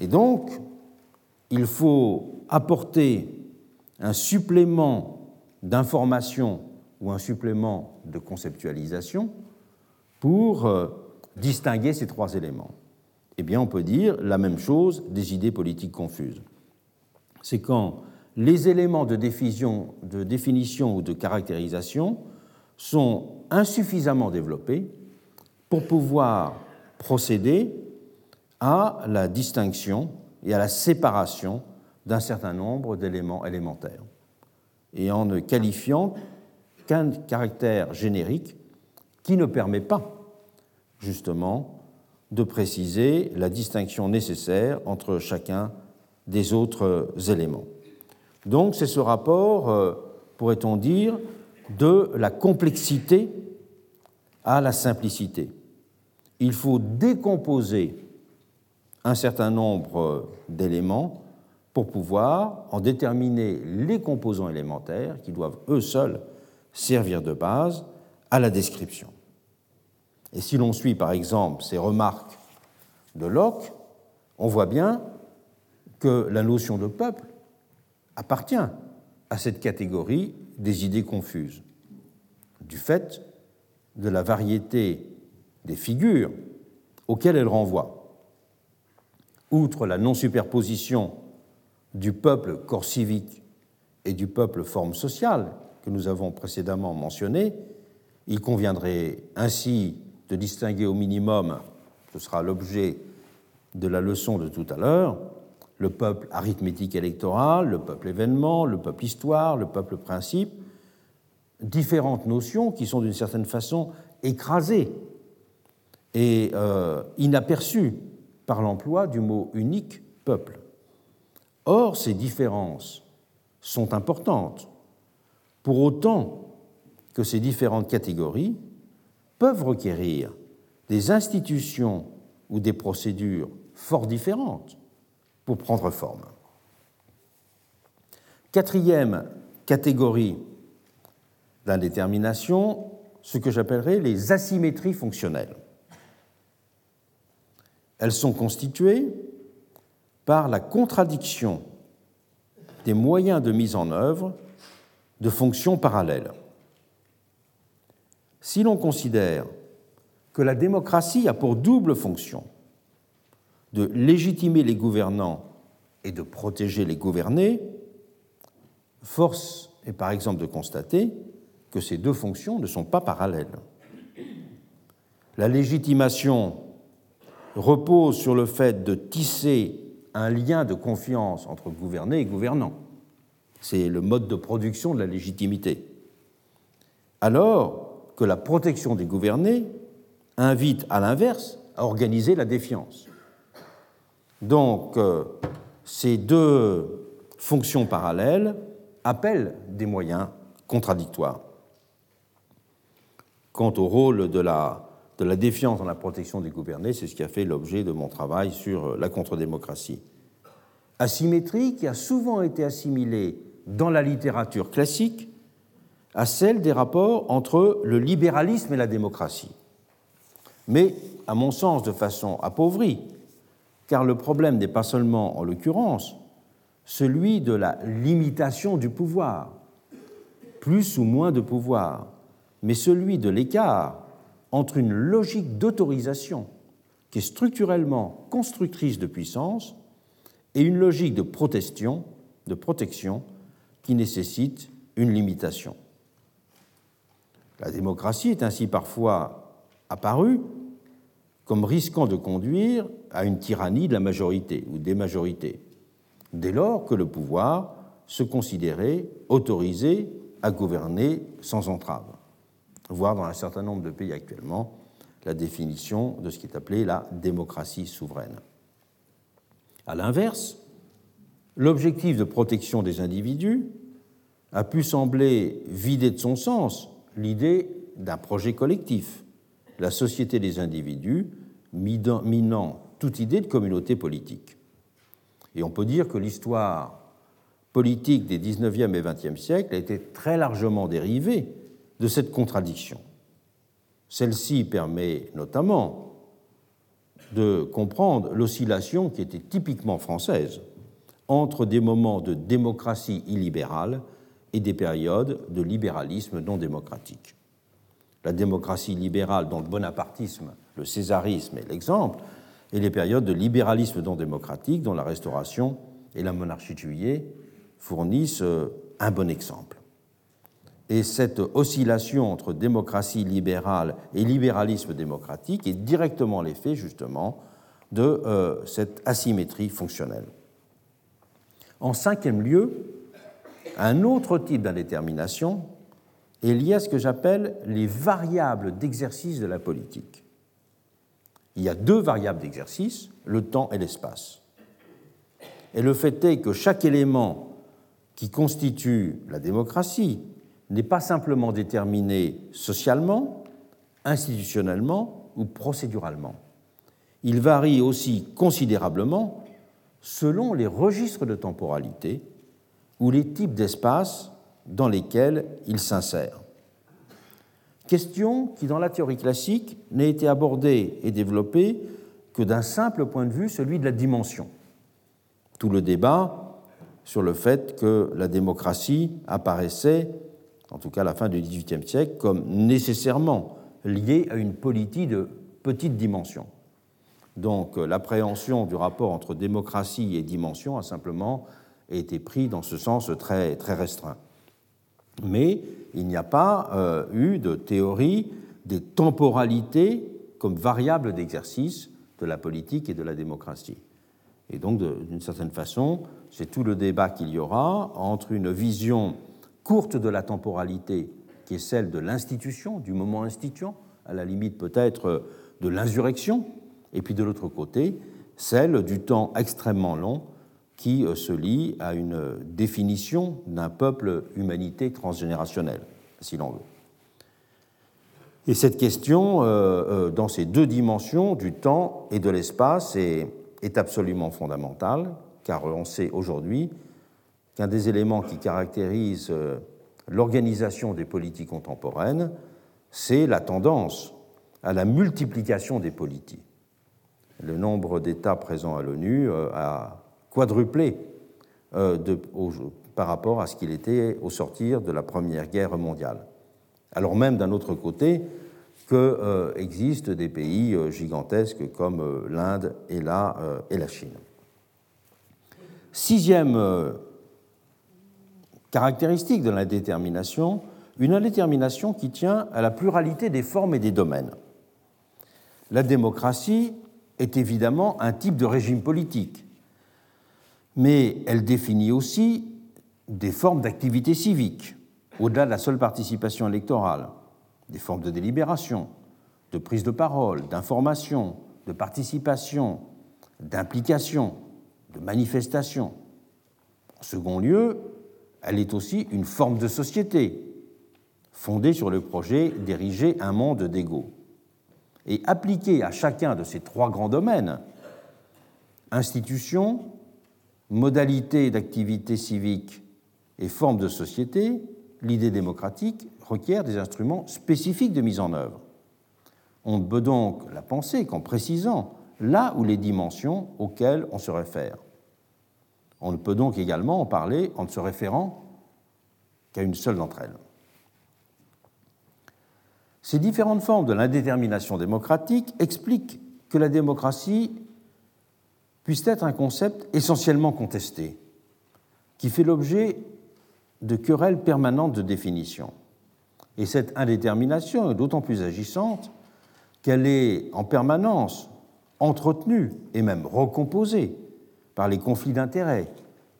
Speaker 2: Et donc, il faut apporter un supplément d'information ou un supplément de conceptualisation pour euh, distinguer ces trois éléments Eh bien, on peut dire la même chose des idées politiques confuses. C'est quand les éléments de définition, de définition ou de caractérisation sont insuffisamment développés pour pouvoir procéder à la distinction et à la séparation d'un certain nombre d'éléments élémentaires, et en ne qualifiant qu'un caractère générique qui ne permet pas, justement, de préciser la distinction nécessaire entre chacun des autres éléments. Donc c'est ce rapport, euh, pourrait-on dire, de la complexité à la simplicité. Il faut décomposer un certain nombre d'éléments pour pouvoir en déterminer les composants élémentaires qui doivent eux seuls servir de base à la description. Et si l'on suit par exemple ces remarques de Locke, on voit bien que la notion de peuple appartient à cette catégorie des idées confuses, du fait de la variété des figures auxquelles elle renvoie. Outre la non-superposition du peuple corps civique et du peuple forme sociale que nous avons précédemment mentionné, il conviendrait ainsi de distinguer au minimum, ce sera l'objet de la leçon de tout à l'heure, le peuple arithmétique électoral, le peuple événement, le peuple histoire, le peuple principe, différentes notions qui sont d'une certaine façon écrasées et euh, inaperçues par l'emploi du mot unique peuple. Or, ces différences sont importantes, pour autant que ces différentes catégories peuvent requérir des institutions ou des procédures fort différentes pour prendre forme. Quatrième catégorie d'indétermination, ce que j'appellerais les asymétries fonctionnelles. Elles sont constituées par la contradiction des moyens de mise en œuvre de fonctions parallèles. Si l'on considère que la démocratie a pour double fonction de légitimer les gouvernants et de protéger les gouvernés, force est par exemple de constater que ces deux fonctions ne sont pas parallèles. La légitimation repose sur le fait de tisser un lien de confiance entre gouverné et gouvernant. C'est le mode de production de la légitimité. Alors que la protection des gouvernés invite à l'inverse à organiser la défiance. Donc, euh, ces deux fonctions parallèles appellent des moyens contradictoires. Quant au rôle de la, de la défiance dans la protection des gouvernés, c'est ce qui a fait l'objet de mon travail sur la contre-démocratie. Asymétrie qui a souvent été assimilée dans la littérature classique à celle des rapports entre le libéralisme et la démocratie. Mais, à mon sens, de façon appauvrie, car le problème n'est pas seulement, en l'occurrence, celui de la limitation du pouvoir, plus ou moins de pouvoir, mais celui de l'écart entre une logique d'autorisation qui est structurellement constructrice de puissance et une logique de protection, de protection qui nécessite une limitation. La démocratie est ainsi parfois apparue comme risquant de conduire à une tyrannie de la majorité ou des majorités, dès lors que le pouvoir se considérait autorisé à gouverner sans entrave, voire dans un certain nombre de pays actuellement la définition de ce qui est appelé la démocratie souveraine. À l'inverse, l'objectif de protection des individus a pu sembler vider de son sens l'idée d'un projet collectif la société des individus, minant toute idée de communauté politique. Et on peut dire que l'histoire politique des 19e et 20e siècles a été très largement dérivée de cette contradiction. Celle-ci permet notamment de comprendre l'oscillation qui était typiquement française entre des moments de démocratie illibérale et des périodes de libéralisme non démocratique. La démocratie libérale dont le bonapartisme, le césarisme est l'exemple, et les périodes de libéralisme non démocratique dont la Restauration et la monarchie de juillet fournissent euh, un bon exemple. Et cette oscillation entre démocratie libérale et libéralisme démocratique est directement l'effet justement de euh, cette asymétrie fonctionnelle. En cinquième lieu, un autre type d'indétermination est lié à ce que j'appelle les variables d'exercice de la politique. Il y a deux variables d'exercice, le temps et l'espace. Et le fait est que chaque élément qui constitue la démocratie n'est pas simplement déterminé socialement, institutionnellement ou procéduralement. Il varie aussi considérablement selon les registres de temporalité ou les types d'espaces dans lesquels il s'insère. Question qui, dans la théorie classique, n'a été abordée et développée que d'un simple point de vue, celui de la dimension. Tout le débat sur le fait que la démocratie apparaissait, en tout cas la fin du XVIIIe siècle, comme nécessairement liée à une politique de petite dimension. Donc euh, l'appréhension du rapport entre démocratie et dimension a simplement été pris dans ce sens très, très restreint. Mais il n'y a pas euh, eu de théorie des temporalités comme variable d'exercice de la politique et de la démocratie. Et donc, d'une certaine façon, c'est tout le débat qu'il y aura entre une vision courte de la temporalité, qui est celle de l'institution, du moment instituant, à la limite peut-être de l'insurrection, et puis de l'autre côté, celle du temps extrêmement long qui euh, se lie à une définition d'un peuple humanité transgénérationnelle, si l'on veut. Et cette question, euh, euh, dans ces deux dimensions, du temps et de l'espace, est, est absolument fondamentale, car on sait aujourd'hui qu'un des éléments qui caractérise l'organisation des politiques contemporaines, c'est la tendance à la multiplication des politiques le nombre d'États présents à l'ONU euh, a quadruplé euh, par rapport à ce qu'il était au sortir de la Première Guerre mondiale. Alors même d'un autre côté qu'existent euh, des pays gigantesques comme l'Inde et, la, et la Chine. Sixième caractéristique de l'indétermination, une indétermination qui tient à la pluralité des formes et des domaines. La démocratie est évidemment un type de régime politique, mais elle définit aussi des formes d'activité civique, au-delà de la seule participation électorale, des formes de délibération, de prise de parole, d'information, de participation, d'implication, de manifestation. En second lieu, elle est aussi une forme de société, fondée sur le projet d'ériger un monde d'égaux et appliquer à chacun de ces trois grands domaines, institutions, modalités d'activité civique et formes de société, l'idée démocratique requiert des instruments spécifiques de mise en œuvre. On ne peut donc la penser qu'en précisant là où les dimensions auxquelles on se réfère. On ne peut donc également en parler en ne se référant qu'à une seule d'entre elles. Ces différentes formes de l'indétermination démocratique expliquent que la démocratie puisse être un concept essentiellement contesté, qui fait l'objet de querelles permanentes de définition. Et cette indétermination est d'autant plus agissante qu'elle est en permanence entretenue et même recomposée par les conflits d'intérêts,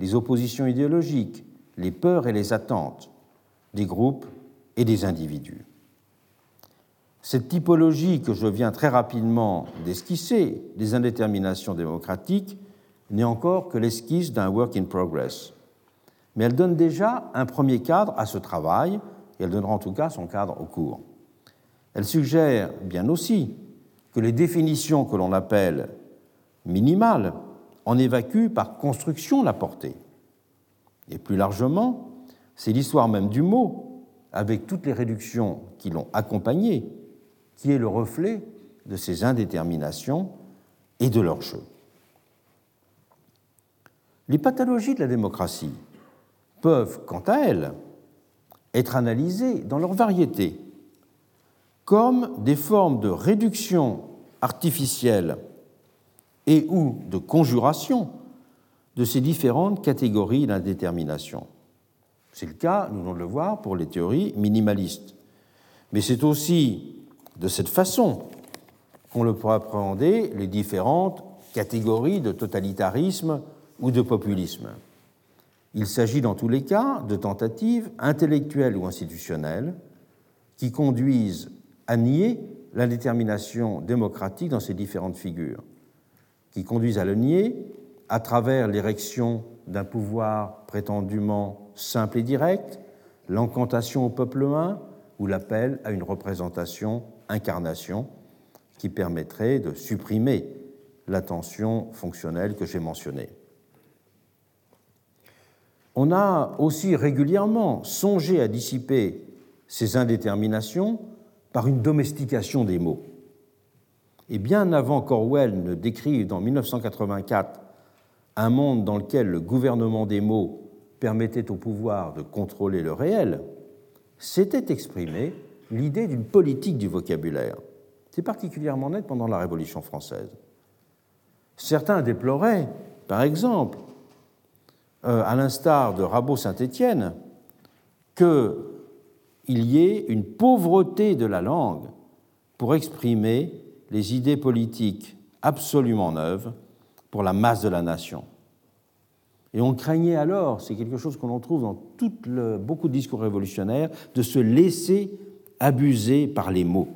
Speaker 2: les oppositions idéologiques, les peurs et les attentes des groupes et des individus. Cette typologie que je viens très rapidement d'esquisser des indéterminations démocratiques n'est encore que l'esquisse d'un work in progress. Mais elle donne déjà un premier cadre à ce travail, et elle donnera en tout cas son cadre au cours. Elle suggère bien aussi que les définitions que l'on appelle minimales en évacuent par construction la portée. Et plus largement, c'est l'histoire même du mot, avec toutes les réductions qui l'ont accompagné, qui est le reflet de ces indéterminations et de leur jeu. Les pathologies de la démocratie peuvent, quant à elles, être analysées dans leur variété comme des formes de réduction artificielle et ou de conjuration de ces différentes catégories d'indétermination. C'est le cas, nous allons le voir, pour les théories minimalistes. Mais c'est aussi de cette façon qu'on pourra appréhender les différentes catégories de totalitarisme ou de populisme. Il s'agit dans tous les cas de tentatives intellectuelles ou institutionnelles qui conduisent à nier l'indétermination démocratique dans ces différentes figures, qui conduisent à le nier à travers l'érection d'un pouvoir prétendument simple et direct, l'encantation au peuple humain ou l'appel à une représentation, incarnation, qui permettrait de supprimer la tension fonctionnelle que j'ai mentionnée. On a aussi régulièrement songé à dissiper ces indéterminations par une domestication des mots. Et bien avant qu'Orwell ne décrive dans 1984 un monde dans lequel le gouvernement des mots permettait au pouvoir de contrôler le réel, s'était exprimée l'idée d'une politique du vocabulaire. C'est particulièrement net pendant la Révolution française. Certains déploraient, par exemple, euh, à l'instar de Rabot-Saint-Étienne, qu'il y ait une pauvreté de la langue pour exprimer les idées politiques absolument neuves pour la masse de la nation. Et on craignait alors, c'est quelque chose qu'on trouve dans beaucoup de discours révolutionnaires, de se laisser abuser par les mots,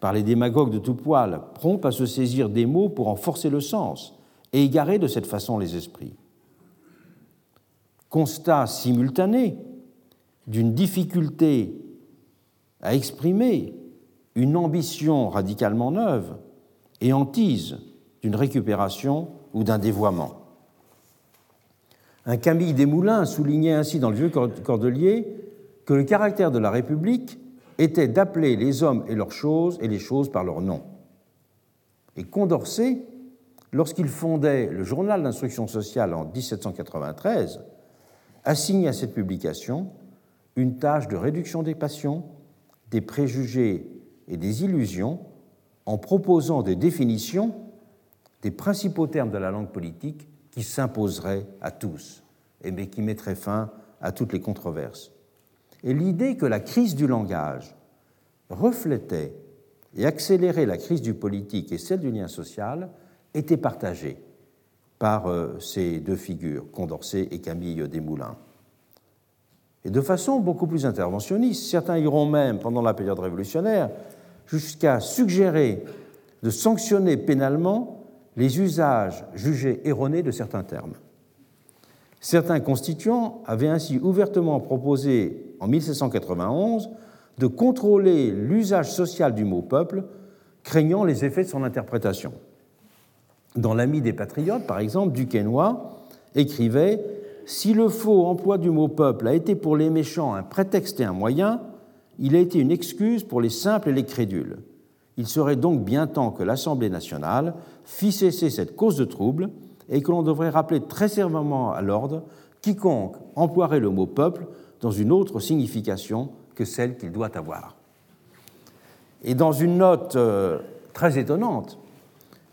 Speaker 2: par les démagogues de tout poil, prompts à se saisir des mots pour en forcer le sens et égarer de cette façon les esprits. Constat simultané d'une difficulté à exprimer une ambition radicalement neuve et hantise d'une récupération ou d'un dévoiement. Un Camille Desmoulins soulignait ainsi dans le vieux Cordelier que le caractère de la République était d'appeler les hommes et leurs choses et les choses par leur nom. Et Condorcet, lorsqu'il fondait le journal d'instruction sociale en 1793, assigne à cette publication une tâche de réduction des passions, des préjugés et des illusions en proposant des définitions des principaux termes de la langue politique qui s'imposeraient à tous, mais qui mettraient fin à toutes les controverses. Et l'idée que la crise du langage reflétait et accélérait la crise du politique et celle du lien social était partagée par euh, ces deux figures, Condorcet et Camille Desmoulins. Et de façon beaucoup plus interventionniste, certains iront même, pendant la période révolutionnaire, jusqu'à suggérer de sanctionner pénalement les usages jugés erronés de certains termes. Certains constituants avaient ainsi ouvertement proposé, en 1791, de contrôler l'usage social du mot peuple, craignant les effets de son interprétation. Dans L'Ami des Patriotes, par exemple, Duquesnoy écrivait Si le faux emploi du mot peuple a été pour les méchants un prétexte et un moyen, il a été une excuse pour les simples et les crédules. Il serait donc bien temps que l'Assemblée nationale fît cesser cette cause de trouble et que l'on devrait rappeler très sévèrement à l'ordre quiconque emploierait le mot peuple dans une autre signification que celle qu'il doit avoir. Et dans une note euh, très étonnante,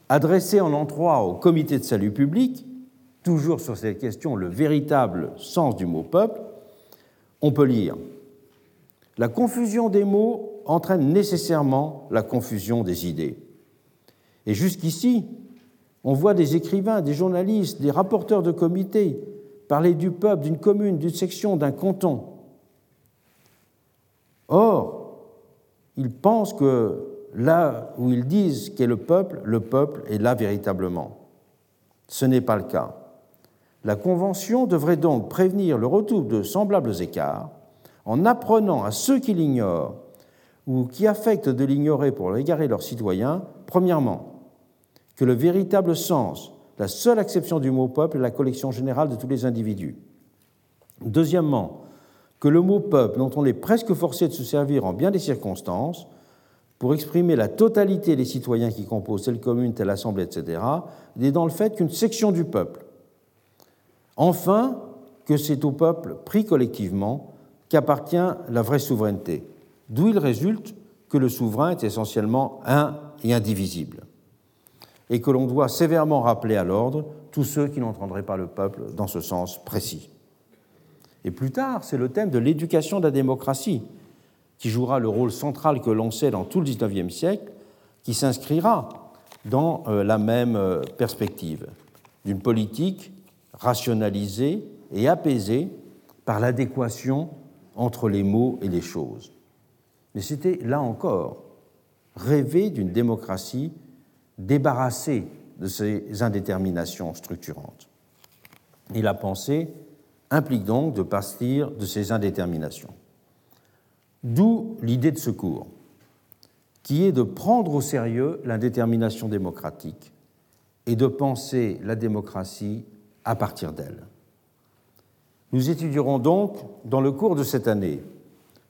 Speaker 2: adressée en endroit au comité de salut public, toujours sur cette question, le véritable sens du mot peuple, on peut lire La confusion des mots entraîne nécessairement la confusion des idées. Et jusqu'ici, on voit des écrivains, des journalistes, des rapporteurs de comités parler du peuple, d'une commune, d'une section, d'un canton. Or, ils pensent que là où ils disent qu'est le peuple, le peuple est là véritablement. Ce n'est pas le cas. La Convention devrait donc prévenir le retour de semblables écarts en apprenant à ceux qui l'ignorent ou qui affectent de l'ignorer pour égarer leurs citoyens, premièrement, que le véritable sens, la seule acception du mot peuple est la collection générale de tous les individus. Deuxièmement, que le mot peuple, dont on est presque forcé de se servir en bien des circonstances, pour exprimer la totalité des citoyens qui composent telle commune, telle assemblée, etc., n'est dans le fait qu'une section du peuple. Enfin, que c'est au peuple pris collectivement qu'appartient la vraie souveraineté, d'où il résulte que le souverain est essentiellement un et indivisible, et que l'on doit sévèrement rappeler à l'ordre tous ceux qui n'entendraient pas le peuple dans ce sens précis. Et plus tard, c'est le thème de l'éducation de la démocratie qui jouera le rôle central que l'on sait dans tout le XIXe siècle, qui s'inscrira dans euh, la même euh, perspective d'une politique rationalisée et apaisée par l'adéquation entre les mots et les choses. Mais c'était, là encore, rêver d'une démocratie débarrassée de ces indéterminations structurantes. Et la pensée implique donc de partir de ces indéterminations. D'où l'idée de secours, qui est de prendre au sérieux l'indétermination démocratique et de penser la démocratie à partir d'elle. Nous étudierons donc, dans le cours de cette année,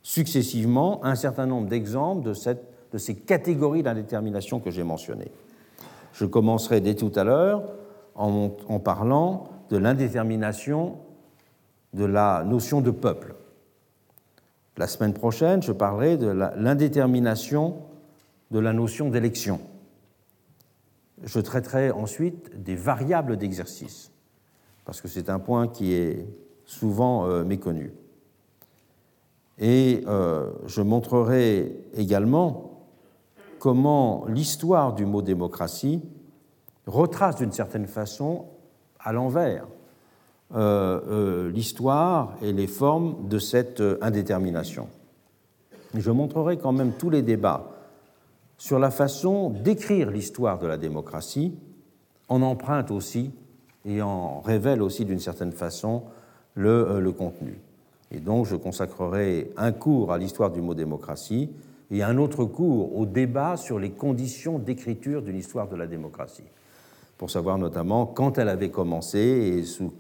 Speaker 2: successivement un certain nombre d'exemples de, ces catégories d'indétermination que j'ai mentionnées. Je commencerai dès tout à l'heure en parlant de l'indétermination de la notion de peuple. La semaine prochaine, je parlerai de l'indétermination de la notion d'élection. Je traiterai ensuite des variables d'exercice, parce que c'est un point qui est souvent euh. Et euh, je montrerai également comment l'histoire du mot démocratie retrace d'une certaine façon à l'envers euh, euh, l'histoire et les formes de cette indétermination. Je montrerai quand même tous les débats sur la façon d'écrire l'histoire de la démocratie, en emprunte aussi et en révèle aussi d'une certaine façon le, le, contenu. Et donc je consacrerai un cours à l'histoire du mot démocratie et un autre cours au débat sur les conditions d'écriture d'une histoire de la démocratie pour savoir notamment quand elle avait commencé et sous,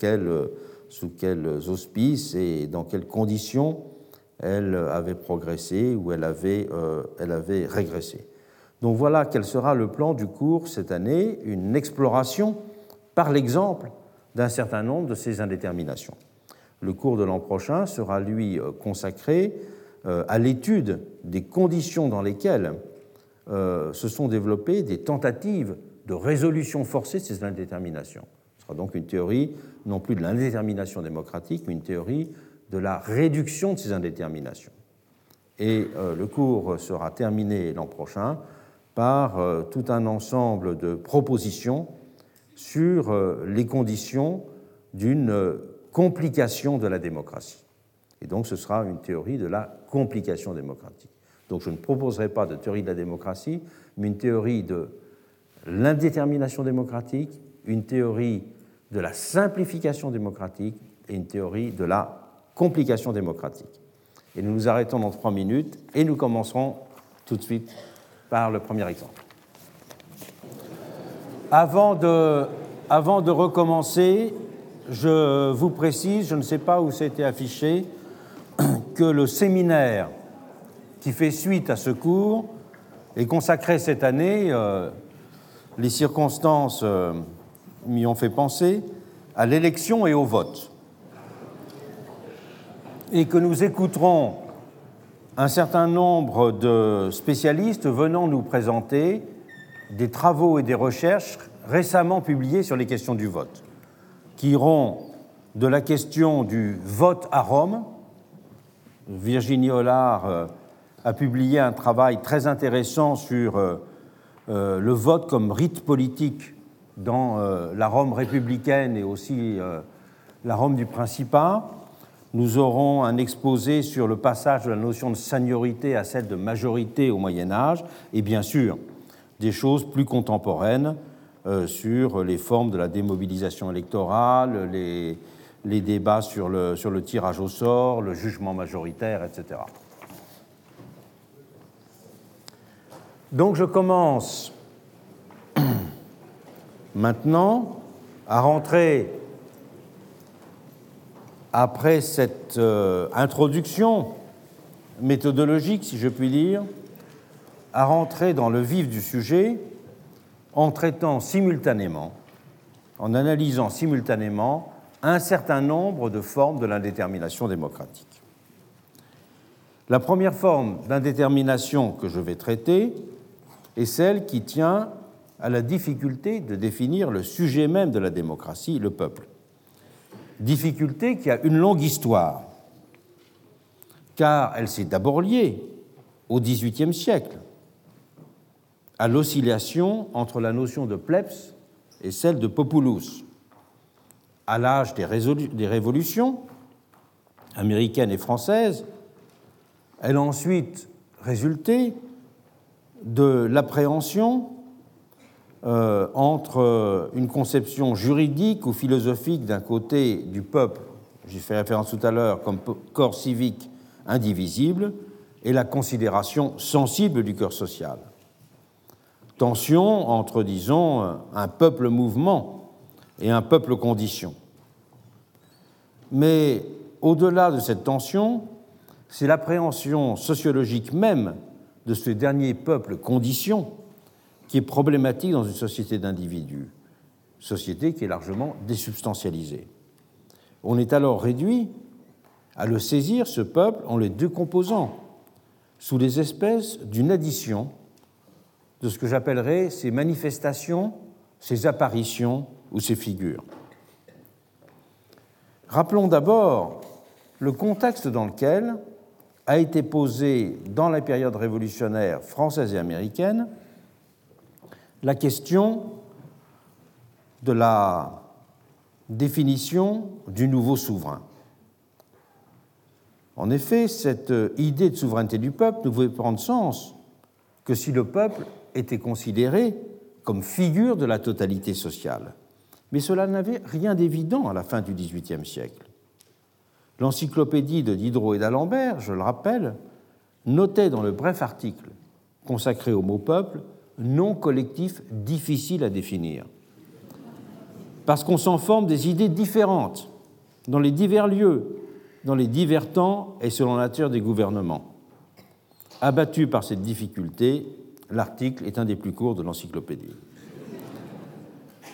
Speaker 2: sous quels auspices et dans quelles conditions elle avait progressé ou elle avait, euh, elle avait régressé. Donc voilà quel sera le plan du cours cette année, une exploration par l'exemple d'un certain nombre de ces indéterminations. Le cours de l'an prochain sera, lui, euh, consacré euh, à l'étude des conditions dans lesquelles se sont développées des tentatives de résolution forcée de ces indéterminations. Ce sera donc une théorie non plus de l'indétermination démocratique, mais une théorie de la réduction de ces indéterminations. Et euh, le cours sera terminé l'an prochain par euh, tout un ensemble de propositions sur euh, les conditions d'une complication de la démocratie. Et donc ce sera une théorie de la complication démocratique. Donc je ne proposerai pas de théorie de la démocratie, mais une théorie de l'indétermination démocratique, une théorie de la simplification démocratique et une théorie de la complication démocratique. Et nous nous arrêtons dans trois minutes et nous commencerons tout de suite par le premier exemple. Avant de, avant de recommencer, je vous précise, je ne sais pas où c'était affiché, que le séminaire qui fait suite à ce cours est consacré cette année, euh, les circonstances euh, m'y ont fait penser à l'élection et au vote. Et que nous écouterons un certain nombre de spécialistes venant nous présenter des travaux et des recherches récemment publiés sur les questions du vote, qui iront de la question du vote à Rome. Virginie Hollard euh, a publié un travail très intéressant sur euh, euh, le vote comme rite politique dans la Rome républicaine et aussi la Rome du Principat. Nous aurons un exposé sur le passage de la notion de seniorité à celle de majorité au Moyen Âge, et bien sûr des choses plus contemporaines sur les formes de la démobilisation électorale, les, débats sur le, sur le tirage au sort, le jugement majoritaire, etc. Donc je commence maintenant à rentrer, après cette euh, introduction méthodologique, si je puis dire, à rentrer dans le vif du sujet en traitant simultanément, en analysant simultanément un certain nombre de formes de l'indétermination démocratique. La première forme d'indétermination que je vais traiter est celle qui tient à la difficulté de définir le sujet même de la démocratie, le peuple. Difficulté qui a une longue histoire, car elle s'est d'abord liée au XVIIIe siècle à l'oscillation entre la notion de plebs et celle de populus. À l'âge des, révolutions américaines et françaises, elle a ensuite résulté de l'appréhension euh, entre une conception juridique ou philosophique d'un côté du peuple, j'ai fait référence tout à l'heure, comme corps civique indivisible, et la considération sensible du cœur social. Tension entre, disons, un peuple mouvement et un peuple condition. Mais au-delà de cette tension, c'est l'appréhension sociologique même de ce dernier peuple condition qui est problématique dans une société d'individus, société qui est largement désubstantialisée. On est alors réduit à le saisir, ce peuple, en les décomposant sous les espèces d'une addition de ce que j'appellerais ces manifestations, ces apparitions ou ces figures. Rappelons d'abord le contexte dans lequel a été posée dans la période révolutionnaire française et américaine la question de la définition du nouveau souverain. En effet, cette idée de souveraineté du peuple ne pouvait prendre sens que si le peuple était considéré comme figure de la totalité sociale. Mais cela n'avait rien d'évident à la fin du XVIIIe siècle. L'encyclopédie de Diderot et d'Alembert, je le rappelle, notait dans le bref article consacré au mot peuple non collectif difficile à définir. Parce qu'on s'en forme des idées différentes dans les divers lieux, dans les divers temps et selon la nature des gouvernements. Abattu par cette difficulté, l'article est un des plus courts de l'encyclopédie.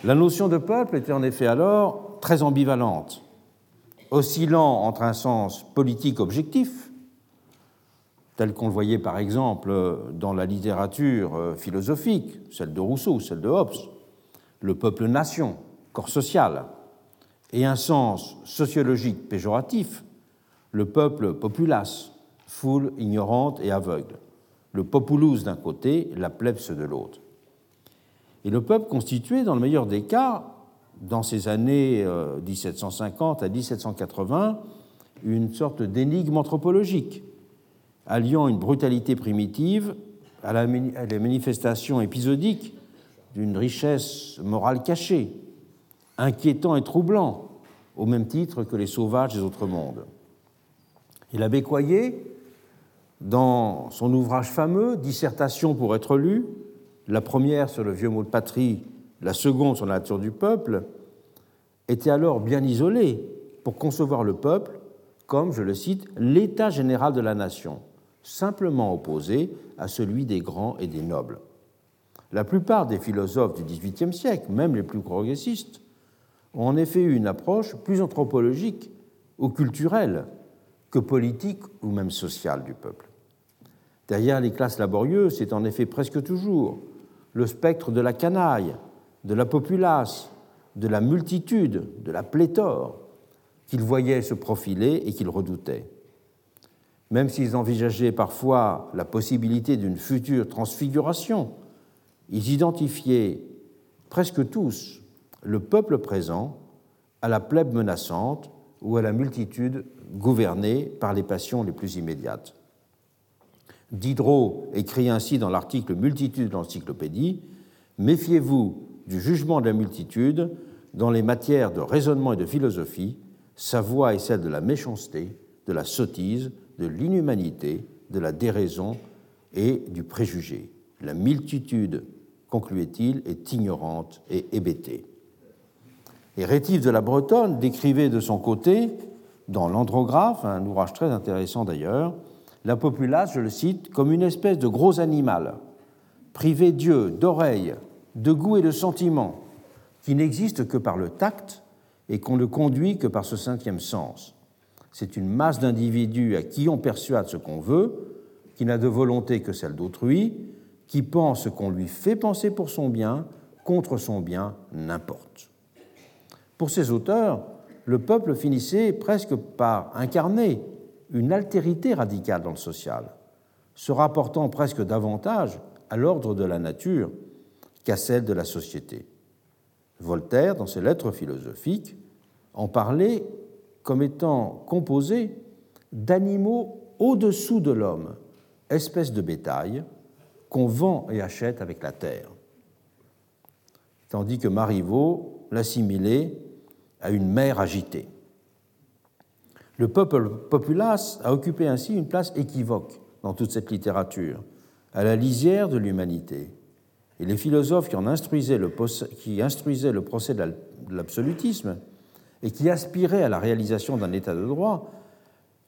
Speaker 2: La notion de peuple était en effet alors très ambivalente, oscillant entre un sens politique objectif, tel qu'on le voyait par exemple dans la littérature euh, philosophique, celle de Rousseau, celle de Hobbes, le peuple-nation, corps social, et un sens sociologique péjoratif, le peuple populace, foule ignorante et aveugle, le populus d'un côté, la plebs de l'autre. Et le peuple constituait, dans le meilleur des cas, dans ces années 1750 euh, à 1780, une sorte d'énigme anthropologique alliant une brutalité primitive à la, manifestation épisodique d'une richesse morale cachée, inquiétant et troublant, au même titre que les sauvages des autres mondes. Et l'abbé dans son ouvrage fameux, Dissertation pour être lu, la première sur le vieux mot de patrie, la seconde sur la nature du peuple, était alors bien isolé pour concevoir le peuple comme, je le cite, l'état général de la nation, simplement opposé à celui des grands et des nobles. La plupart des philosophes du XVIIIe siècle, même les plus progressistes, ont en effet eu une approche plus anthropologique ou culturelle que politique ou même sociale du peuple. Derrière les classes laborieuses, c'est en effet presque toujours le spectre de la canaille, de la populace, de la multitude, de la pléthore qu'ils voyaient se profiler et qu'ils redoutaient même s'ils envisageaient parfois la possibilité d'une future transfiguration, ils identifiaient presque tous le peuple présent à la plèbe menaçante ou à la multitude gouvernée par les passions les plus immédiates. Diderot écrit ainsi dans l'article Multitude de l'encyclopédie Méfiez-vous du jugement de la multitude dans les matières de raisonnement et de philosophie, sa voix est celle de la méchanceté, de la sottise, de l'inhumanité, de la déraison et du préjugé. La multitude, concluait-il, est ignorante et hébétée. Et Rétif de la Bretonne décrivait de son côté, dans l'Andrographe, un ouvrage très intéressant d'ailleurs, la populace, je le cite, comme une espèce de gros animal priver Dieu d'oreilles, de goût et de sentiments, qui n'existent que par le tact et qu'on ne conduit que par ce cinquième sens. C'est une masse d'individus à qui on persuade ce qu'on veut, qui n'a de volonté que celle d'autrui, qui pense qu'on lui fait penser pour son bien, contre son bien, n'importe. Pour ces auteurs, le peuple finissait presque par incarner une altérité radicale dans le social, se rapportant presque davantage à l'ordre de la nature qu'à celle de la société. Voltaire, dans ses lettres philosophiques, en parlait comme étant composé d'animaux au-dessous de l'homme, espèces de bétail qu'on vend et achète avec la terre. Tandis que Marivaux l'assimilait à une mer agitée. Le peuple populace a occupé ainsi une place équivoque dans toute cette littérature, à la lisière de l'humanité. Et les philosophes qui, instruisaient le procès de l'absolutisme et qui aspiraient à la réalisation d'un état de droit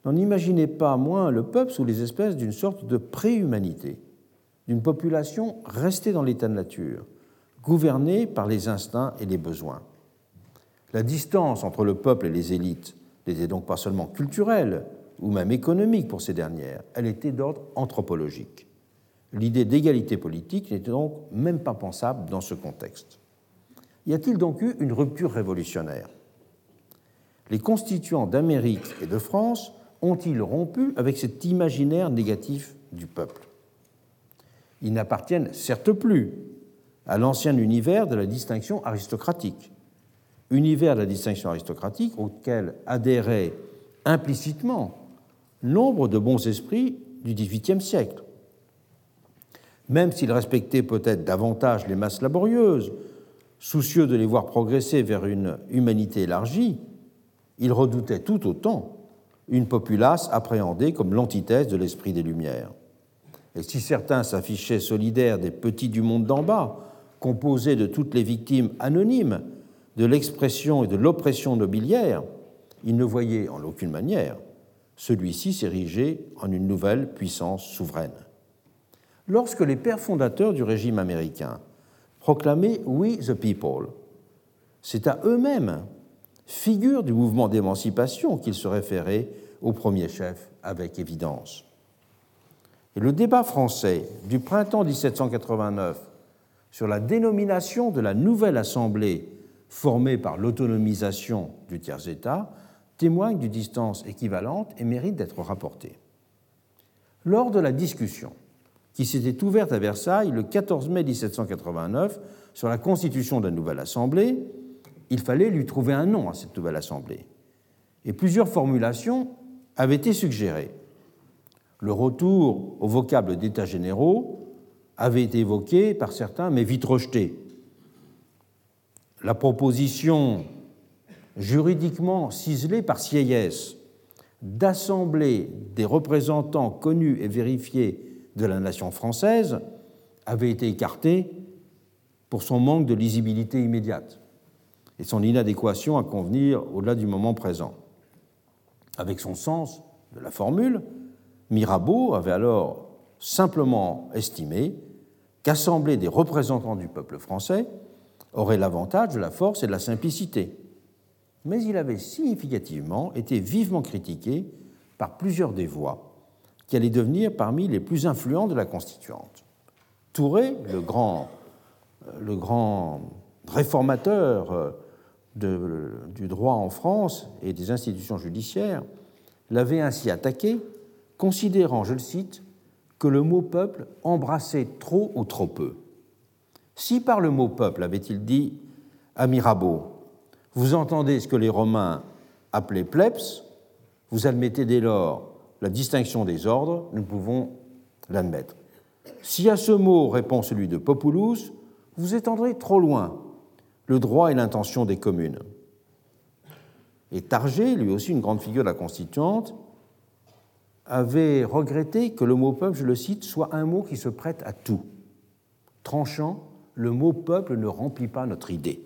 Speaker 2: n'en imaginaient pas moins le peuple sous les espèces d'une sorte de préhumanité, d'une population restée dans l'état de nature, gouvernée par les instincts et les besoins. La distance entre le peuple et les élites n'était donc pas seulement culturelle ou même économique pour ces dernières, elle était d'ordre anthropologique. L'idée d'égalité politique n'était donc même pas pensable dans ce contexte. Y a-t-il donc eu une rupture révolutionnaire? Les constituants d'Amérique et de France ont-ils rompu avec cet imaginaire négatif du peuple? Ils n'appartiennent certes plus à l'ancien univers de la distinction aristocratique, univers de la distinction aristocratique auquel adhérait implicitement nombre de bons esprits du XVIIIe siècle. Même s'il respectait peut-être davantage les masses laborieuses, soucieux de les voir progresser vers une humanité élargie, il redoutait tout autant une populace appréhendée comme l'antithèse de l'esprit des Lumières. Et si certains s'affichaient solidaires des petits du monde d'en bas, composés de toutes les victimes anonymes de l'expression et de l'oppression nobiliaire, il ne voyait en aucune manière celui-ci s'ériger en une nouvelle puissance souveraine. Lorsque les pères fondateurs du régime américain proclamaient We the People, c'est à eux-mêmes, figure du mouvement d'émancipation, qu'ils se référaient au premier chef avec évidence. Et le débat français du printemps 1789 sur la dénomination de la nouvelle Assemblée formée par l'autonomisation du tiers-État témoigne d'une distance équivalente et mérite d'être rapporté. Lors de la discussion qui s'était ouverte à Versailles le 14 mai 1789 sur la constitution de la nouvelle Assemblée, il fallait lui trouver un nom à cette nouvelle Assemblée. Et plusieurs formulations avaient été suggérées. Le retour au vocable d'États généraux avait été évoqué par certains, mais vite rejeté. La proposition juridiquement ciselée par Sieyès d'assembler des représentants connus et vérifiés de la nation française avait été écartée pour son manque de lisibilité immédiate et son inadéquation à convenir au-delà du moment présent. Avec son sens de la formule, Mirabeau avait alors simplement estimé qu'assembler des représentants du peuple français aurait l'avantage de la force et de la simplicité. Mais il avait significativement été vivement critiqué par plusieurs des voix qui allaient devenir parmi les plus influents de la Constituante. Touré, le grand, grand réformateur euh, du droit en France et des institutions judiciaires, l'avait ainsi attaqué, considérant, je le cite, que le mot peuple embrassait trop ou trop peu. Si par le mot peuple, avait-il dit à Mirabeau, vous entendez ce que les Romains appelaient plebs, vous admettez dès lors la distinction des ordres, nous pouvons l'admettre. Si à ce mot répond celui de populus, vous étendrez trop loin le droit et l'intention des communes. Et Targé, lui aussi une grande figure de la Constituante, avait regretté que le mot peuple, je le cite, soit un mot qui se prête à tout. Tranchant, le mot peuple ne remplit pas notre idée.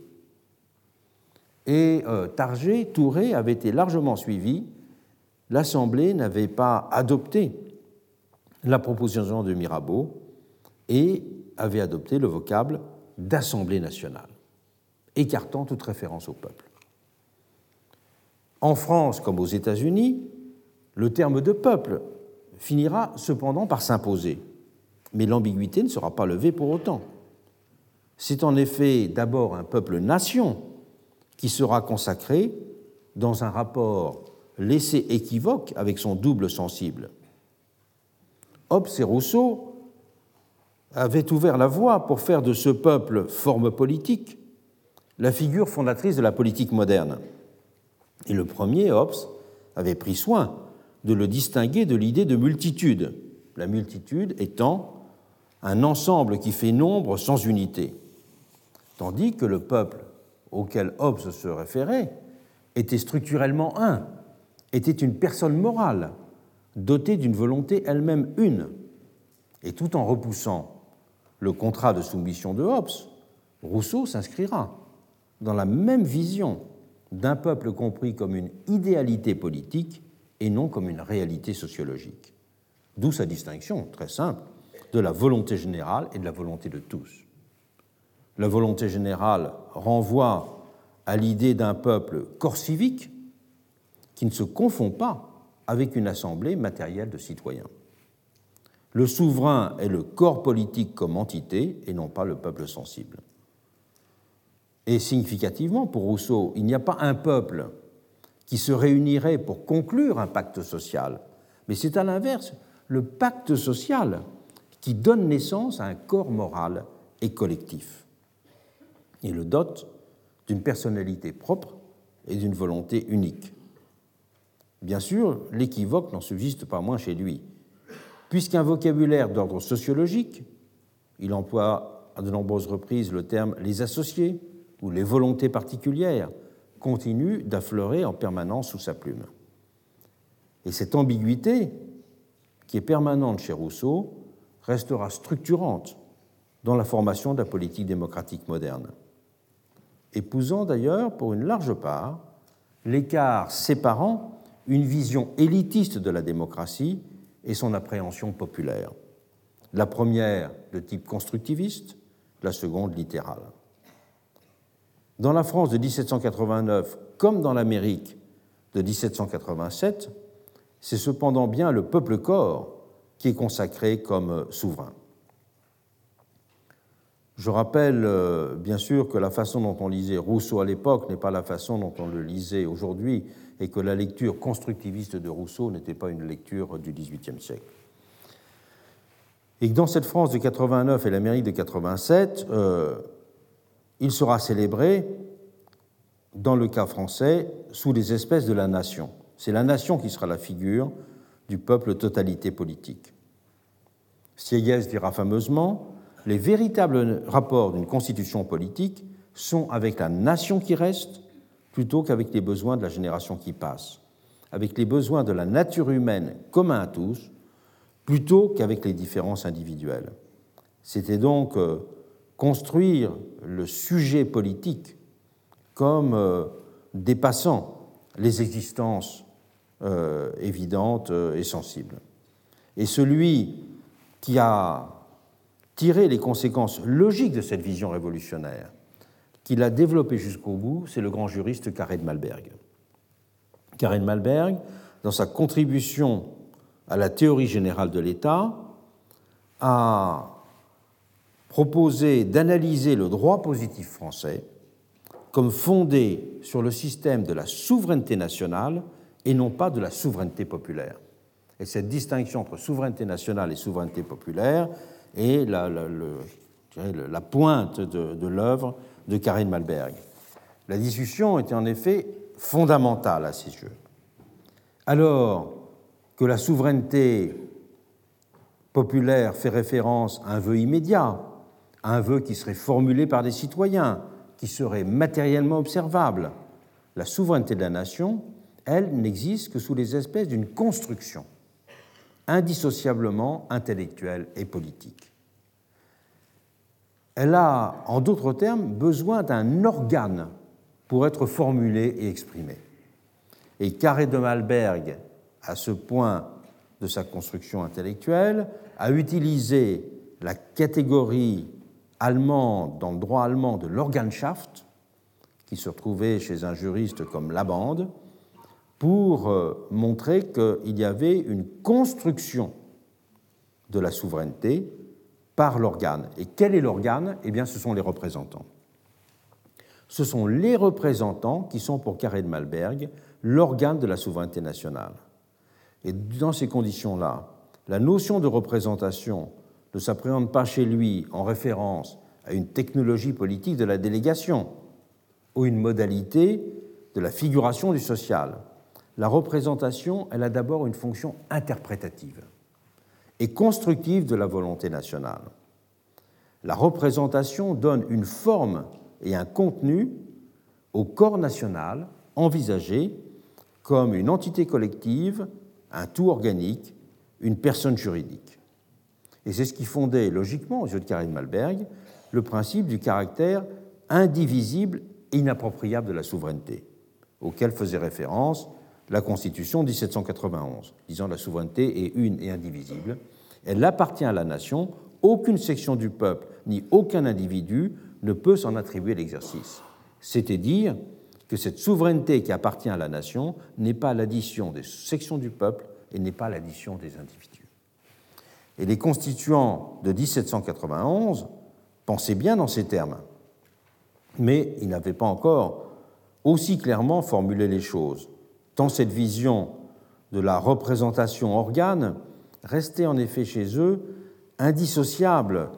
Speaker 2: Et euh, Targé, Touré avait été largement suivi. L'Assemblée n'avait pas adopté la proposition de Mirabeau et avait adopté le vocable d'Assemblée nationale, écartant toute référence au peuple. En France comme aux États-Unis, le terme de peuple finira cependant par s'imposer, mais l'ambiguïté ne sera pas levée pour autant. C'est en effet d'abord un peuple-nation qui sera consacré dans un rapport laissé équivoque avec son double sensible. Hobbes et Rousseau avaient ouvert la voie pour faire de ce peuple forme politique la figure fondatrice de la politique moderne. Et le premier, Hobbes, avait pris soin de le distinguer de l'idée de multitude, la multitude étant un ensemble qui fait nombre sans unité, tandis que le peuple auquel Hobbes se référait était structurellement un, était une personne morale, dotée d'une volonté elle-même une. Et tout en repoussant le contrat de soumission de Hobbes, Rousseau s'inscrira dans la même vision d'un peuple compris comme une idéalité politique et non comme une réalité sociologique. D'où sa distinction, très simple, de la volonté générale et de la volonté de tous. La volonté générale renvoie à l'idée d'un peuple corps civique qui ne se confond pas avec une assemblée matérielle de citoyens. Le souverain est le corps politique comme entité et non pas le peuple sensible. Et significativement, pour Rousseau, il n'y a pas un peuple qui se réunirait pour conclure un pacte social, mais c'est à l'inverse le pacte social qui donne naissance à un corps moral et collectif et le dote d'une personnalité propre et d'une volonté unique. Bien sûr, l'équivoque n'en subsiste pas moins chez lui, puisqu'un vocabulaire d'ordre sociologique, il emploie à de nombreuses reprises le terme les associés, où les volontés particulières continuent d'affleurer en permanence sous sa plume. Et cette ambiguïté, qui est permanente chez Rousseau, restera structurante dans la formation de la politique démocratique moderne, épousant d'ailleurs pour une large part l'écart séparant une vision élitiste de la démocratie et son appréhension populaire. La première de type constructiviste, la seconde littérale. Dans la France de 1789, comme dans l'Amérique de 1787, c'est cependant bien le peuple corps qui est consacré comme souverain. Je rappelle euh, bien sûr que la façon dont on lisait Rousseau à l'époque n'est pas la façon dont on le lisait aujourd'hui et que la lecture constructiviste de Rousseau n'était pas une lecture du XVIIIe siècle. Et que dans cette France de 89 et l'Amérique de 87, il sera célébré, dans le cas français, sous les espèces de la nation. C'est la nation qui sera la figure du peuple totalité politique. Sieyès dira fameusement Les véritables rapports d'une constitution politique sont avec la nation qui reste plutôt qu'avec les besoins de la génération qui passe, avec les besoins de la nature humaine communs à tous, plutôt qu'avec les différences individuelles. C'était donc euh, construire le sujet politique comme euh, dépassant les existences euh, évidentes et sensibles. Et celui qui a tiré les conséquences logiques de cette vision révolutionnaire, qui l'a développée jusqu'au bout, c'est le grand juriste de Malberg. De Malberg, dans sa contribution à la théorie générale de l'État, a proposé d'analyser le droit positif français comme fondé sur le système de la souveraineté nationale et non pas de la souveraineté populaire. Et cette distinction entre souveraineté nationale et souveraineté populaire est la, pointe de, de l'œuvre de Karine Malberg. La discussion était en effet fondamentale à ses yeux. Alors que la souveraineté populaire fait référence à un vœu immédiat, un vœu qui serait formulé par des citoyens, qui serait matériellement observable. La souveraineté de la nation, elle, n'existe que sous les espèces d'une construction indissociablement intellectuelle et politique. Elle a, en d'autres termes, besoin d'un organe pour être formulée et exprimée. Et Carré de Malberg, à ce point de sa construction intellectuelle, a utilisé la catégorie allemande, dans le droit allemand, de l'Organschaft, qui se retrouvait chez un juriste comme Labande, pour euh, montrer qu'il y avait une construction de la souveraineté par l'organe. Et quel est l'organe? Eh bien, ce sont les représentants. Ce sont les représentants qui sont, pour Carré de Malberg, l'organe de la souveraineté nationale. Et dans ces conditions-là, la notion de représentation ne s'appréhende pas chez lui en référence à une technologie politique de la délégation ou une modalité de la figuration du social. La représentation, elle a d'abord une fonction interprétative et constructive de la volonté nationale. La représentation donne une forme et un contenu au corps national envisagé comme une entité collective, un tout organique, une personne juridique. Et c'est ce qui fondait logiquement, aux yeux de Karine Malberg, le principe du caractère indivisible et inappropriable de la souveraineté, auquel faisait référence la Constitution de 1791, disant la souveraineté est une et indivisible. Elle appartient à la nation, aucune section du peuple ni aucun individu ne peut s'en attribuer l'exercice. C'était dire que cette souveraineté qui appartient à la nation n'est pas l'addition des sections du peuple et n'est pas l'addition des individus. Et les constituants de 1791 pensaient bien dans ces termes, mais ils n'avaient pas encore aussi clairement formulé les choses, tant cette vision de la représentation organe restait en effet chez eux indissociable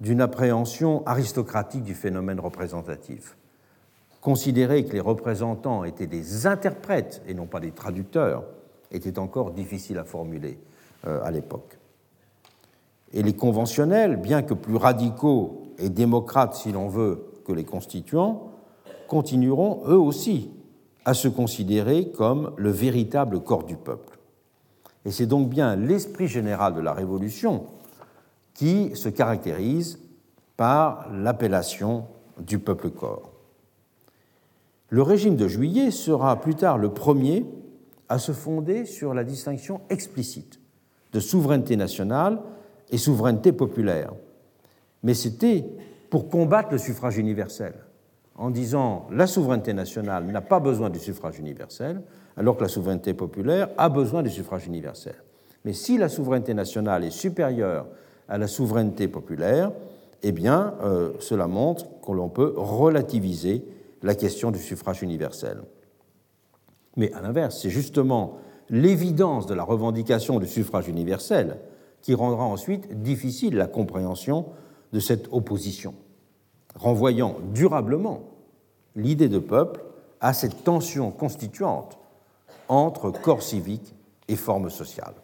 Speaker 2: d'une appréhension aristocratique du phénomène représentatif. Considérer que les représentants étaient des interprètes et non pas des traducteurs était encore difficile à formuler euh, à l'époque. Et les conventionnels, bien que plus radicaux et démocrates, si l'on veut, que les constituants, continueront eux aussi à se considérer comme le véritable corps du peuple. Et c'est donc bien l'esprit général de la Révolution qui se caractérise par l'appellation du peuple corps. Le régime de juillet sera plus tard le premier à se fonder sur la distinction explicite de souveraineté nationale et souveraineté populaire. Mais c'était pour combattre le suffrage universel, en disant la souveraineté nationale n'a pas besoin du suffrage universel, alors que la souveraineté populaire a besoin du suffrage universel. Mais si la souveraineté nationale est supérieure à la souveraineté populaire, eh bien, euh, cela montre que l'on peut relativiser la question du suffrage universel. Mais à l'inverse, c'est justement l'évidence de la revendication du suffrage universel qui rendra ensuite difficile la compréhension de cette opposition, renvoyant durablement l'idée de peuple à cette tension constituante entre corps civique et forme sociale.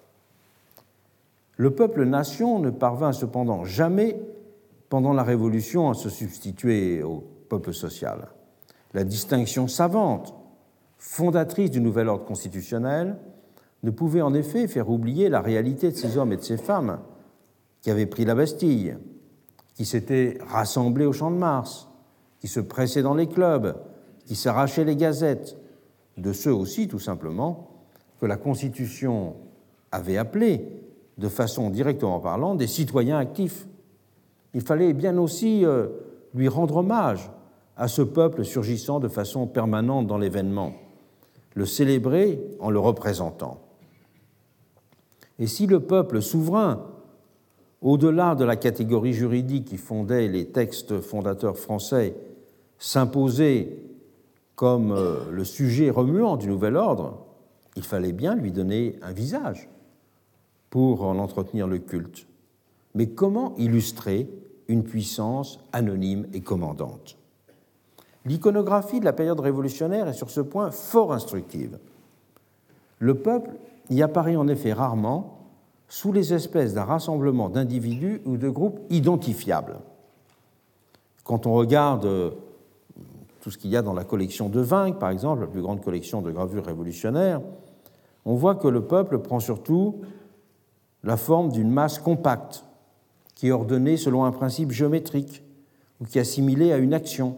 Speaker 2: Le peuple-nation ne parvint cependant jamais pendant la Révolution à se substituer au peuple social. La distinction savante, fondatrice du nouvel ordre constitutionnel, ne pouvait en effet faire oublier la réalité de ces hommes et de ces femmes qui avaient pris la Bastille, qui s'étaient rassemblés au Champ de Mars, qui se pressaient dans les clubs, qui s'arrachaient les gazettes, de ceux aussi, tout simplement, que la Constitution avait appelés, de façon directement parlant, des citoyens actifs. Il fallait bien aussi euh, lui rendre hommage à ce peuple surgissant de façon permanente dans l'événement, le célébrer en le représentant. Et si le peuple souverain au-delà de la catégorie juridique qui fondait les textes fondateurs français, s'imposait comme euh, le sujet remuant du nouvel ordre, il fallait bien lui donner un visage pour en entretenir le culte. Mais comment illustrer une puissance anonyme et commandante? L'iconographie de la période révolutionnaire est sur ce point fort instructive. Le peuple y apparaît en effet rarement sous les espèces d'un rassemblement d'individus ou de groupes identifiables. Quand on regarde euh, tout ce qu'il y a dans la collection de Vinc, par exemple, la plus grande collection de gravures révolutionnaires, on voit que le peuple prend surtout la forme d'une masse compacte, qui est ordonnée selon un principe géométrique ou qui est assimilée à une action.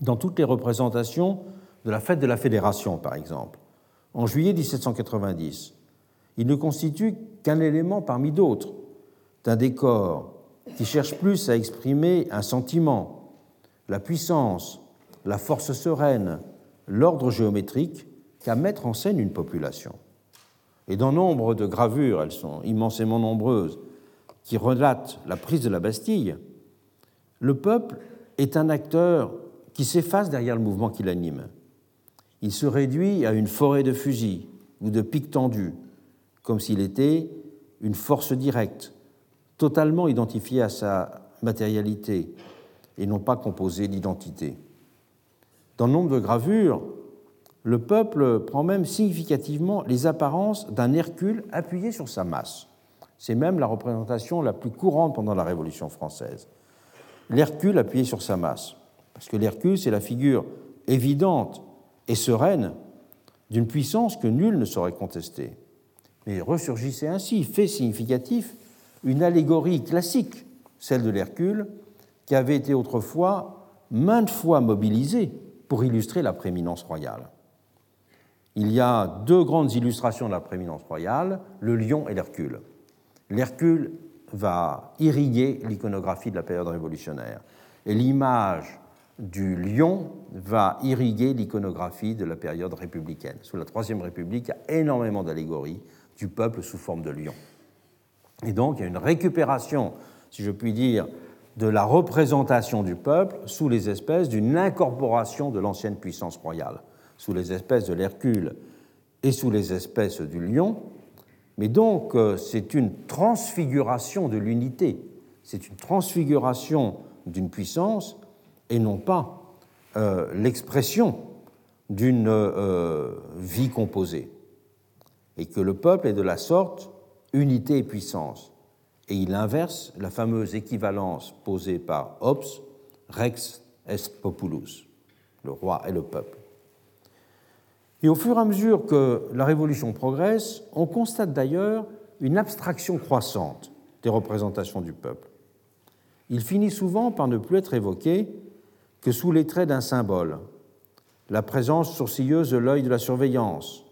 Speaker 2: Dans toutes les représentations de la fête de la Fédération, par exemple, en juillet 1790, il ne constitue qu'un élément parmi d'autres d'un décor qui cherche plus à exprimer un sentiment, la puissance, la force sereine, l'ordre géométrique, qu'à mettre en scène une population. Et dans nombre de gravures, elles sont immensément nombreuses, qui relatent la prise de la Bastille, le peuple est un acteur qui s'efface derrière le mouvement qui l'anime. Il se réduit à une forêt de fusils ou de pics tendus, comme s'il était une force directe, totalement identifiée à sa matérialité et non pas composée d'identité. Dans nombre de gravures, le peuple prend même significativement les apparences d'un Hercule appuyé sur sa masse. C'est même la représentation la plus courante pendant la Révolution française. L'Hercule appuyé sur sa masse. Parce que l'Hercule, c'est la figure évidente et sereine d'une puissance que nul ne saurait contester. Mais ressurgissait ainsi, fait significatif, une allégorie classique, celle de l'Hercule, qui avait été autrefois maintes fois mobilisée pour illustrer la prééminence royale. Il y a deux grandes illustrations de la prééminence royale, le lion et l'Hercule. L'Hercule va irriguer l'iconographie de la période révolutionnaire et l'image du lion va irriguer l'iconographie de la période républicaine. Sous la Troisième République, il y a énormément d'allégories du peuple sous forme de lion. Et donc, il y a une récupération, si je puis dire, de la représentation du peuple sous les espèces d'une incorporation de l'ancienne puissance royale, sous les espèces de l'Hercule et sous les espèces du lion. Mais donc, euh, c'est une transfiguration de l'unité, c'est une transfiguration d'une puissance et non pas euh, l'expression d'une euh, vie composée. Et que le peuple est de la sorte unité et puissance. Et il inverse la fameuse équivalence posée par Hobbes, Rex est populus, le roi et le peuple. Et au fur et à mesure que la Révolution progresse, on constate d'ailleurs une abstraction croissante des représentations du peuple. Il finit souvent par ne plus être évoqué que sous les traits d'un symbole, la présence sourcilleuse de l'œil de la surveillance,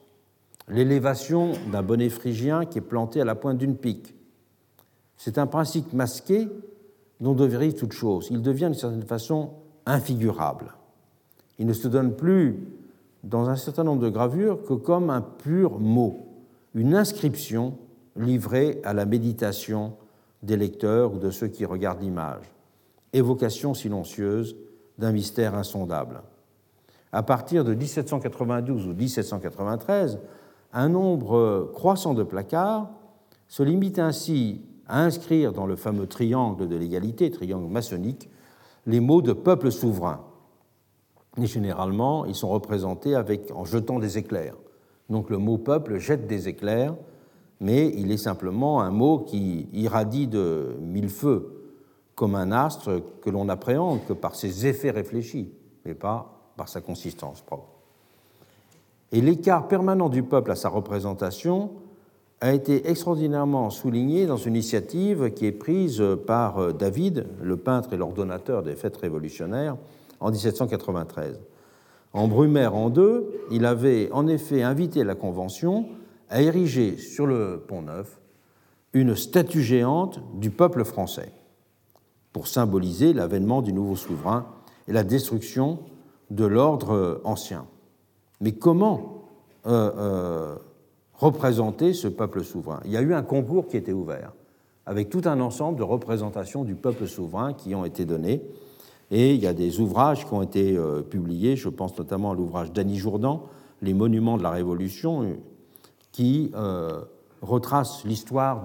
Speaker 2: l'élévation d'un bonnet phrygien qui est planté à la pointe d'une pique. C'est un principe masqué dont dérive toute chose. Il devient d'une certaine façon infigurable. Il ne se donne plus dans un certain nombre de gravures que comme un pur mot, une inscription livrée à la méditation des lecteurs ou de ceux qui regardent l'image, évocation silencieuse d'un mystère insondable. À partir de 1792 ou 1793, un nombre croissant de placards se limite ainsi inscrire dans le fameux triangle de l'égalité, triangle maçonnique, les mots de peuple souverain. Et généralement, ils sont représentés avec, en jetant des éclairs. Donc le mot peuple jette des éclairs, mais il est simplement un mot qui irradie de mille feux, comme un astre que l'on appréhende que par ses effets réfléchis, mais pas par sa consistance propre. Et l'écart permanent du peuple à sa représentation a été extraordinairement souligné dans une initiative qui est prise par David, le peintre et l'ordonnateur des fêtes révolutionnaires, en 1793. En Brumaire en deux, il avait en effet invité la Convention à ériger sur le Pont Neuf une statue géante du peuple français pour symboliser l'avènement du nouveau souverain et la destruction de l'ordre ancien. Mais comment euh, euh, représenter ce peuple souverain Il y a eu un concours qui était ouvert, avec tout un ensemble de représentations du peuple souverain qui ont été données. Et il y a des ouvrages qui ont été euh, publiés, je pense notamment à l'ouvrage d'Annie Jourdan, Les monuments de la Révolution, qui retrace l'histoire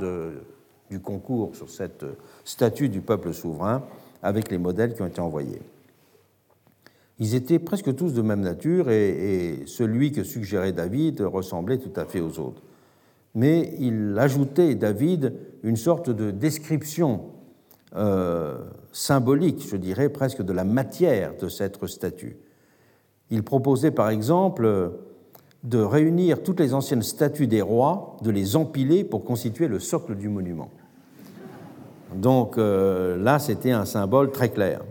Speaker 2: du concours sur cette statue du peuple souverain avec les modèles qui ont été envoyés. Ils étaient presque tous de même nature et, celui que suggérait David ressemblait tout à fait aux autres. Mais il ajoutait, David, une sorte de description euh, symbolique, je dirais presque de la matière de cette statue. Il proposait par exemple de réunir toutes les anciennes statues des rois, de les empiler pour constituer le socle du monument. Donc euh, là, c'était un symbole très clair.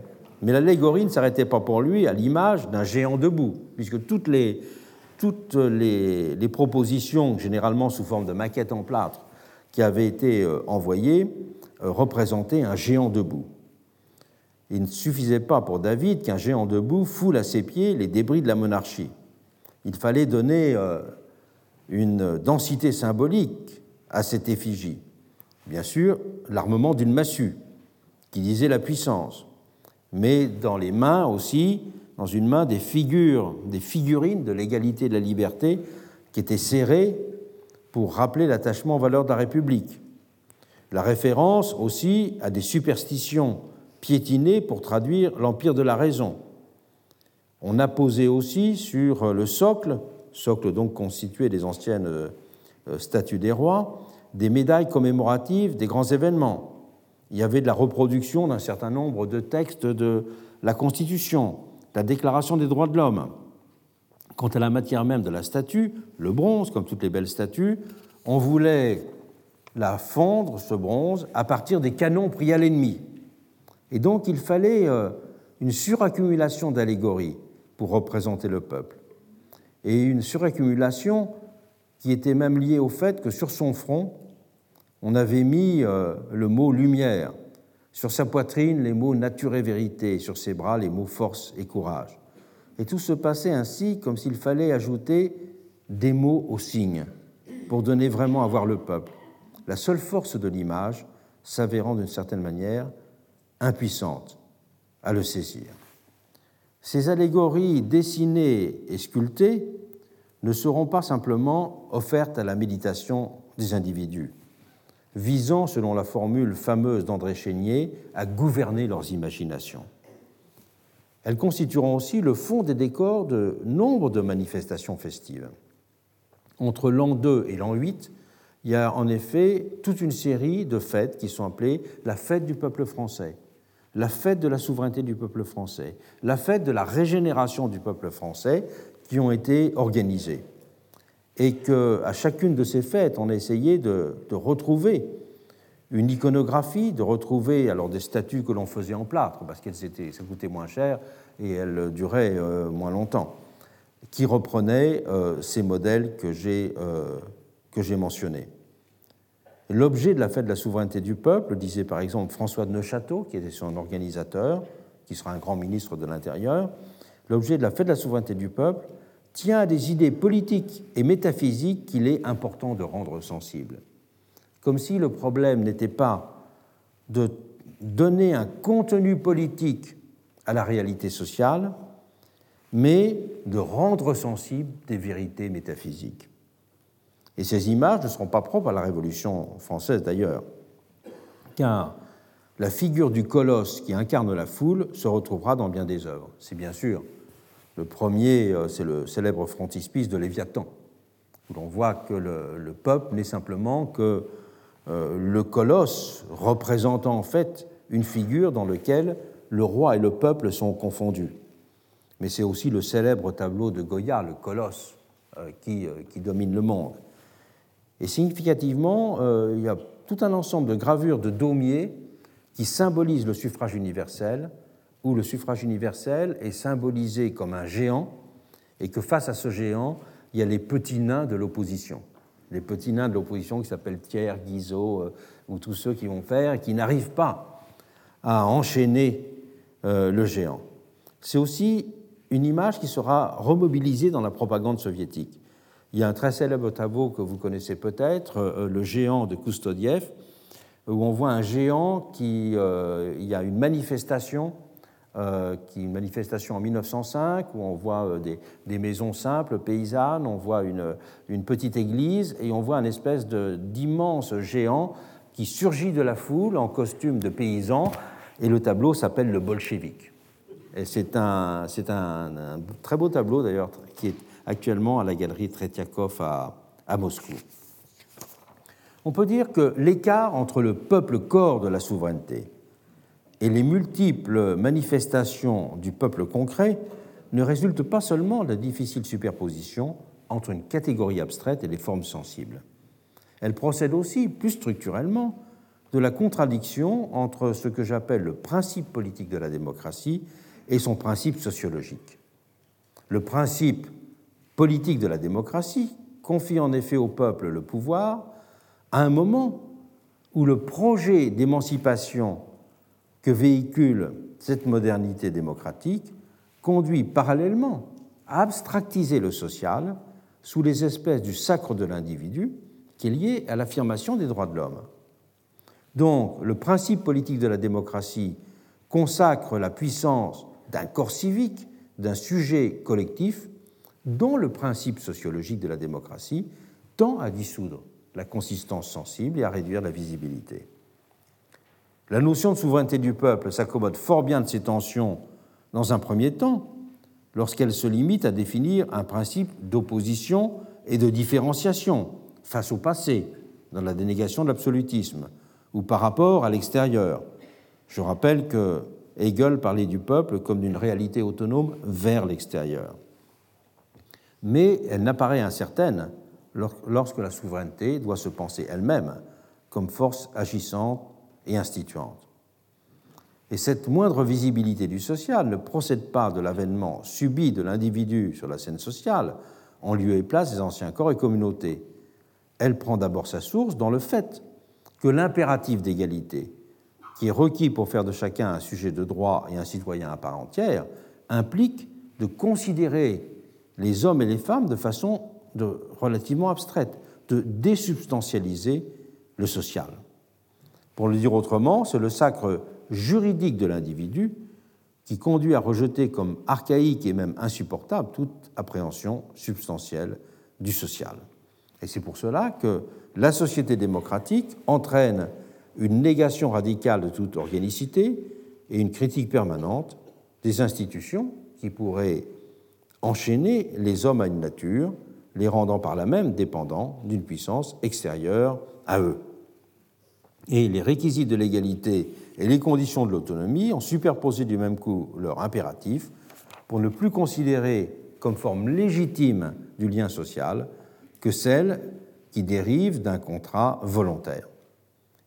Speaker 2: Mais l'allégorie ne s'arrêtait pas pour lui à l'image d'un géant debout, puisque toutes les, toutes les, propositions, généralement sous forme de maquettes en plâtre, qui avaient été euh, envoyées, représentait un géant debout. Il ne suffisait pas pour David qu'un géant debout foule à ses pieds les débris de la monarchie. Il fallait donner euh, une densité symbolique à cette effigie. Bien sûr, l'armement d'une massue, qui disait la puissance, mais dans les mains aussi, dans une main, des figures, des figurines de l'égalité et de la liberté qui étaient serrées pour rappeler l'attachement aux valeurs de la République. La référence aussi à des superstitions piétinées pour traduire l'empire de la raison. On a posé aussi sur le socle, socle donc constitué des anciennes euh, statues des rois, des médailles commémoratives des grands événements. Il y avait de la reproduction d'un certain nombre de textes de la Constitution, la Déclaration des droits de l'homme. Quant à la matière même de la statue, le bronze, comme toutes les belles statues, on voulait la fondre, ce bronze, à partir des canons pris à l'ennemi. Et donc il fallait euh, une suraccumulation d'allégories pour représenter le peuple. Et une suraccumulation qui était même liée au fait que sur son front, on avait mis euh, le mot lumière, sur sa poitrine les mots nature et vérité, sur ses bras les mots force et courage. Et tout se passait ainsi comme s'il fallait ajouter des mots aux signes pour donner vraiment à voir le peuple. La seule force de l'image s'avérant d'une certaine manière impuissante à le saisir. Ces allégories dessinées et sculptées ne seront pas simplement offertes à la méditation des individus, visant, selon la formule fameuse d'André Chénier, à gouverner leurs imaginations. Elles constitueront aussi le fond des décors de nombre de manifestations festives. Entre l'an 2 et l'an 8, il y a en effet toute une série de fêtes qui sont appelées la fête du peuple français, la fête de la souveraineté du peuple français, la fête de la régénération du peuple français, qui ont été organisées. Et qu'à chacune de ces fêtes, on a essayé de, retrouver une iconographie, de retrouver alors des statues que l'on faisait en plâtre, parce que ça coûtait moins cher et elles duraient euh, moins longtemps, qui reprenaient euh, ces modèles que j'ai euh, mentionnés. L'objet de la fête de la souveraineté du peuple, disait par exemple François de Neuchâteau, qui était son organisateur, qui sera un grand ministre de l'Intérieur, l'objet de la fête de la souveraineté du peuple tient à des idées politiques et métaphysiques qu'il est important de rendre sensibles. Comme si le problème n'était pas de donner un contenu politique à la réalité sociale, mais de rendre sensibles des vérités métaphysiques. Et ces images ne seront pas propres à la Révolution française d'ailleurs, car la figure du colosse qui incarne la foule se retrouvera dans bien des œuvres. C'est bien sûr le premier, euh, c'est le célèbre frontispice de Léviathan, où l'on voit que le, peuple n'est simplement que euh, le colosse représentant en fait une figure dans laquelle le roi et le peuple sont confondus. Mais c'est aussi le célèbre tableau de Goya, le colosse, euh, qui, qui domine le monde. Et significativement, il y a tout un ensemble de gravures de Daumier qui symbolisent le suffrage universel, où le suffrage universel est symbolisé comme un géant, et que face à ce géant, il y a les petits nains de l'opposition. Les petits nains de l'opposition qui s'appellent Thiers, Guizot, euh, ou tous ceux qui vont faire, et qui n'arrivent pas à enchaîner euh, le géant. C'est aussi une image qui sera remobilisée dans la propagande soviétique. Il y a un très célèbre tableau que vous connaissez peut-être, euh, Le géant de Koustodiev, où on voit un géant qui. Il y a une manifestation, euh, qui, une manifestation en 1905, où on voit des, maisons simples, paysannes, on voit une, petite église, et on voit un espèce d'immense géant qui surgit de la foule en costume de paysan, et le tableau s'appelle Le Bolchevique. Et c'est un, un, très beau tableau d'ailleurs, qui est actuellement à la galerie Tretiakov à Moscou. On peut dire que l'écart entre le peuple corps de la souveraineté et les multiples manifestations du peuple concret ne résulte pas seulement de la difficile superposition entre une catégorie abstraite et les formes sensibles. Elle procède aussi, plus structurellement, de la contradiction entre ce que j'appelle le principe politique de la démocratie et son principe sociologique. Le principe politique de la démocratie confie en effet au peuple le pouvoir à un moment où le projet d'émancipation que véhicule cette modernité démocratique conduit parallèlement à abstractiser le social sous les espèces du sacre de l'individu qui est lié à l'affirmation des droits de l'homme. Donc, le principe politique de la démocratie consacre la puissance d'un corps civique, d'un sujet collectif, dont le principe sociologique de la démocratie tend à dissoudre la consistance sensible et à réduire la visibilité. La notion de souveraineté du peuple s'accommode fort bien de ces tensions dans un premier temps, lorsqu'elle se limite à définir un principe d'opposition et de différenciation face au passé, dans la dénégation de l'absolutisme, ou par rapport à l'extérieur. Je rappelle que Hegel parlait du peuple comme d'une réalité autonome vers l'extérieur. Mais elle n'apparaît incertaine lorsque la souveraineté doit se penser elle-même comme force agissante et instituante. Et cette moindre visibilité du social ne procède pas de l'avènement subi de l'individu sur la scène sociale, en lieu et place des anciens corps et communautés. Elle prend d'abord sa source dans le fait que l'impératif d'égalité, qui est requis pour faire de chacun un sujet de droit et un citoyen à part entière, implique de considérer les hommes et les femmes de façon relativement abstraite, de désubstantialiser le social. Pour le dire autrement, c'est le sacre juridique de l'individu qui conduit à rejeter comme archaïque et même insupportable toute appréhension substantielle du social. Et c'est pour cela que la société démocratique entraîne une négation radicale de toute organicité et une critique permanente des institutions qui pourraient enchaîner les hommes à une nature, les rendant par là même dépendants d'une puissance extérieure à eux. Et les réquisites de l'égalité et les conditions de l'autonomie ont superposé du même coup leur impératif pour ne plus considérer comme forme légitime du lien social que celle qui dérive d'un contrat volontaire.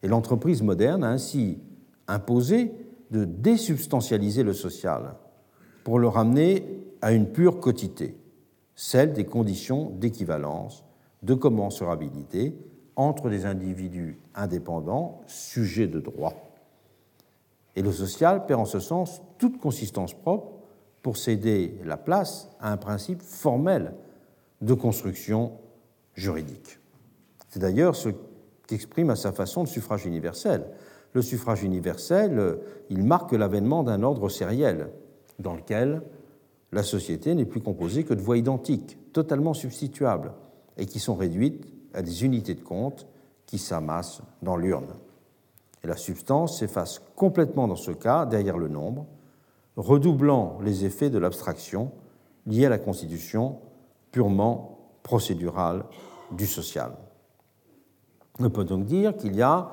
Speaker 2: Et l'entreprise moderne a ainsi imposé de désubstantialiser le social pour le ramener à une pure quotité, celle des conditions d'équivalence, de commensurabilité entre des individus indépendants, sujets de droit. Et le social perd en ce sens toute consistance propre pour céder la place à un principe formel de construction juridique. C'est d'ailleurs ce qu'exprime à sa façon le suffrage universel. Le suffrage universel, euh, il marque l'avènement d'un ordre sériel dans lequel la société n'est plus composée que de voix identiques, totalement substituables, et qui sont réduites à des unités de compte qui s'amassent dans l'urne. Et la substance s'efface complètement dans ce cas derrière le nombre, redoublant les effets de l'abstraction liée à la constitution purement procédurale du social. On peut donc dire qu'il y a,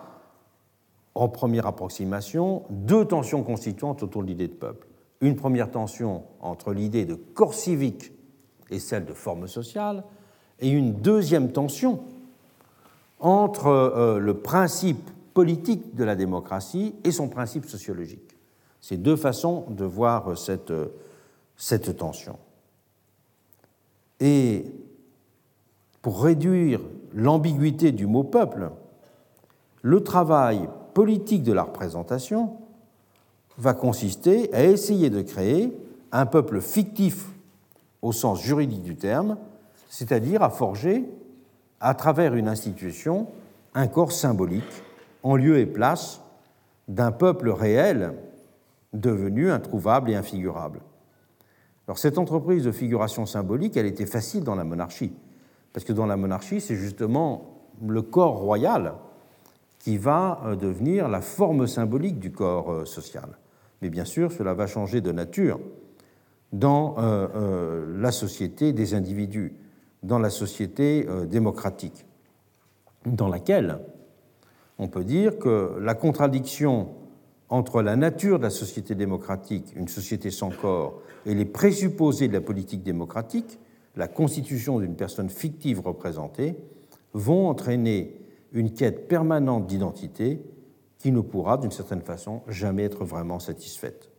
Speaker 2: en première approximation, deux tensions constituantes autour de l'idée de peuple. Une première tension entre l'idée de corps civique et celle de forme sociale, et une deuxième tension entre euh, le principe politique de la démocratie et son principe sociologique. C'est deux façons de voir cette, cette tension. Et pour réduire l'ambiguïté du mot peuple, le travail politique de la représentation va consister à essayer de créer un peuple fictif au sens juridique du terme, c'est-à-dire à forger, à travers une institution, un corps symbolique en lieu et place d'un peuple réel devenu introuvable et infigurable. Alors cette entreprise de figuration symbolique, elle était facile dans la monarchie. Parce que dans la monarchie, c'est justement le corps royal qui va euh, devenir la forme symbolique du corps euh, social. Mais bien sûr, cela va changer de nature dans euh, la société des individus, dans la société démocratique, dans laquelle on peut dire que la contradiction entre la nature de la société démocratique, une société sans corps, et les présupposés de la politique démocratique la constitution d'une personne fictive représentée vont entraîner une quête permanente d'identité qui ne pourra, d'une certaine façon, jamais être vraiment satisfaite.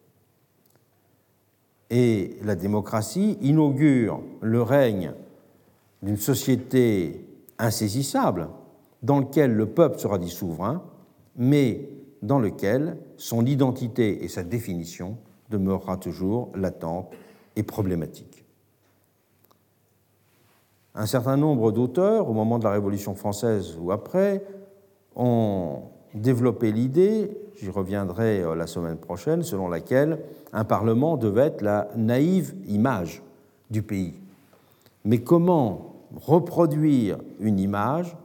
Speaker 2: Et la démocratie inaugure le règne d'une société insaisissable dans laquelle le peuple sera dit souverain mais dans lequel son identité et sa définition demeurera toujours latente et problématique. Un certain nombre d'auteurs, au moment de la Révolution française ou après, ont développé l'idée, j'y reviendrai euh, la semaine prochaine, selon laquelle un Parlement devait être la naïve image du pays. Mais comment reproduire une image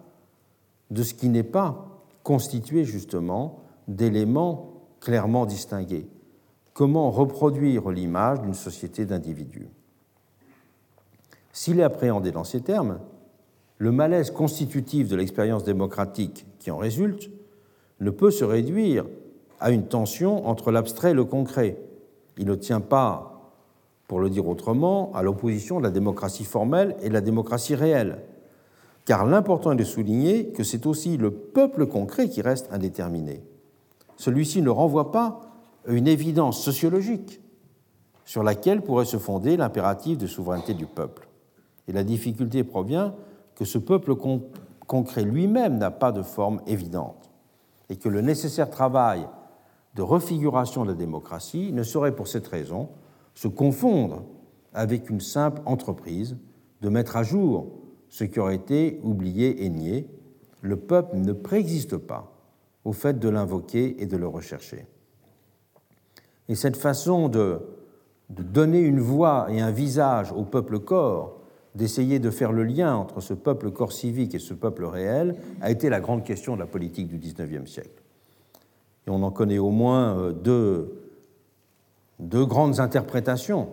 Speaker 2: de ce qui n'est pas constitué justement d'éléments clairement distingués Comment reproduire l'image d'une société d'individus? S'il est appréhendé dans ces termes, le malaise constitutif de l'expérience démocratique qui en résulte ne peut se réduire à une tension entre l'abstrait et le concret. Il ne tient pas, pour le dire autrement, à l'opposition de la démocratie formelle et de la démocratie réelle. Car l'important est de souligner que c'est aussi le peuple concret qui reste indéterminé. Celui-ci ne renvoie pas à une évidence sociologique sur laquelle pourrait se fonder l'impératif de souveraineté du peuple. Et la difficulté provient que ce peuple concret lui-même n'a pas de forme évidente et que le nécessaire travail de refiguration de la démocratie ne saurait pour cette raison se confondre avec une simple entreprise de mettre à jour ce qui aurait été oublié et nié. Le peuple ne préexiste pas au fait de l'invoquer et de le rechercher. Et cette façon de, donner une voix et un visage au peuple corps, d'essayer de faire le lien entre ce peuple corps civique et ce peuple réel, a été la grande question de la politique du XIXe siècle. Et on en connaît au moins euh, deux, deux grandes interprétations.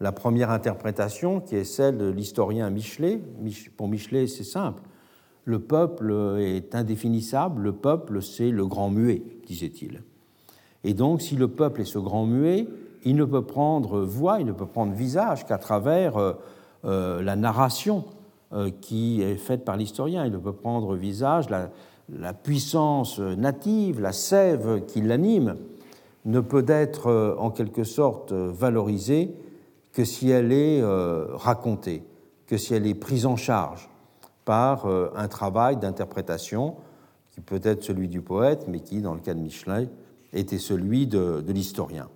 Speaker 2: La première interprétation, qui est celle de l'historien Michelet. Pour Michelet, c'est simple. Le peuple est indéfinissable, le peuple, c'est le grand muet, disait-il. Et donc, si le peuple est ce grand muet, il ne peut prendre voix, il ne peut prendre visage qu'à travers euh, euh, la narration qui est faite par l'historien. Il ne peut prendre visage, la puissance native, la sève qui l'anime, ne peut être euh, en quelque sorte valorisée que si elle est euh, racontée, que si elle est prise en charge par euh, un travail d'interprétation qui peut être celui du poète, mais qui, dans le cas de Michelin, était celui de, l'historien,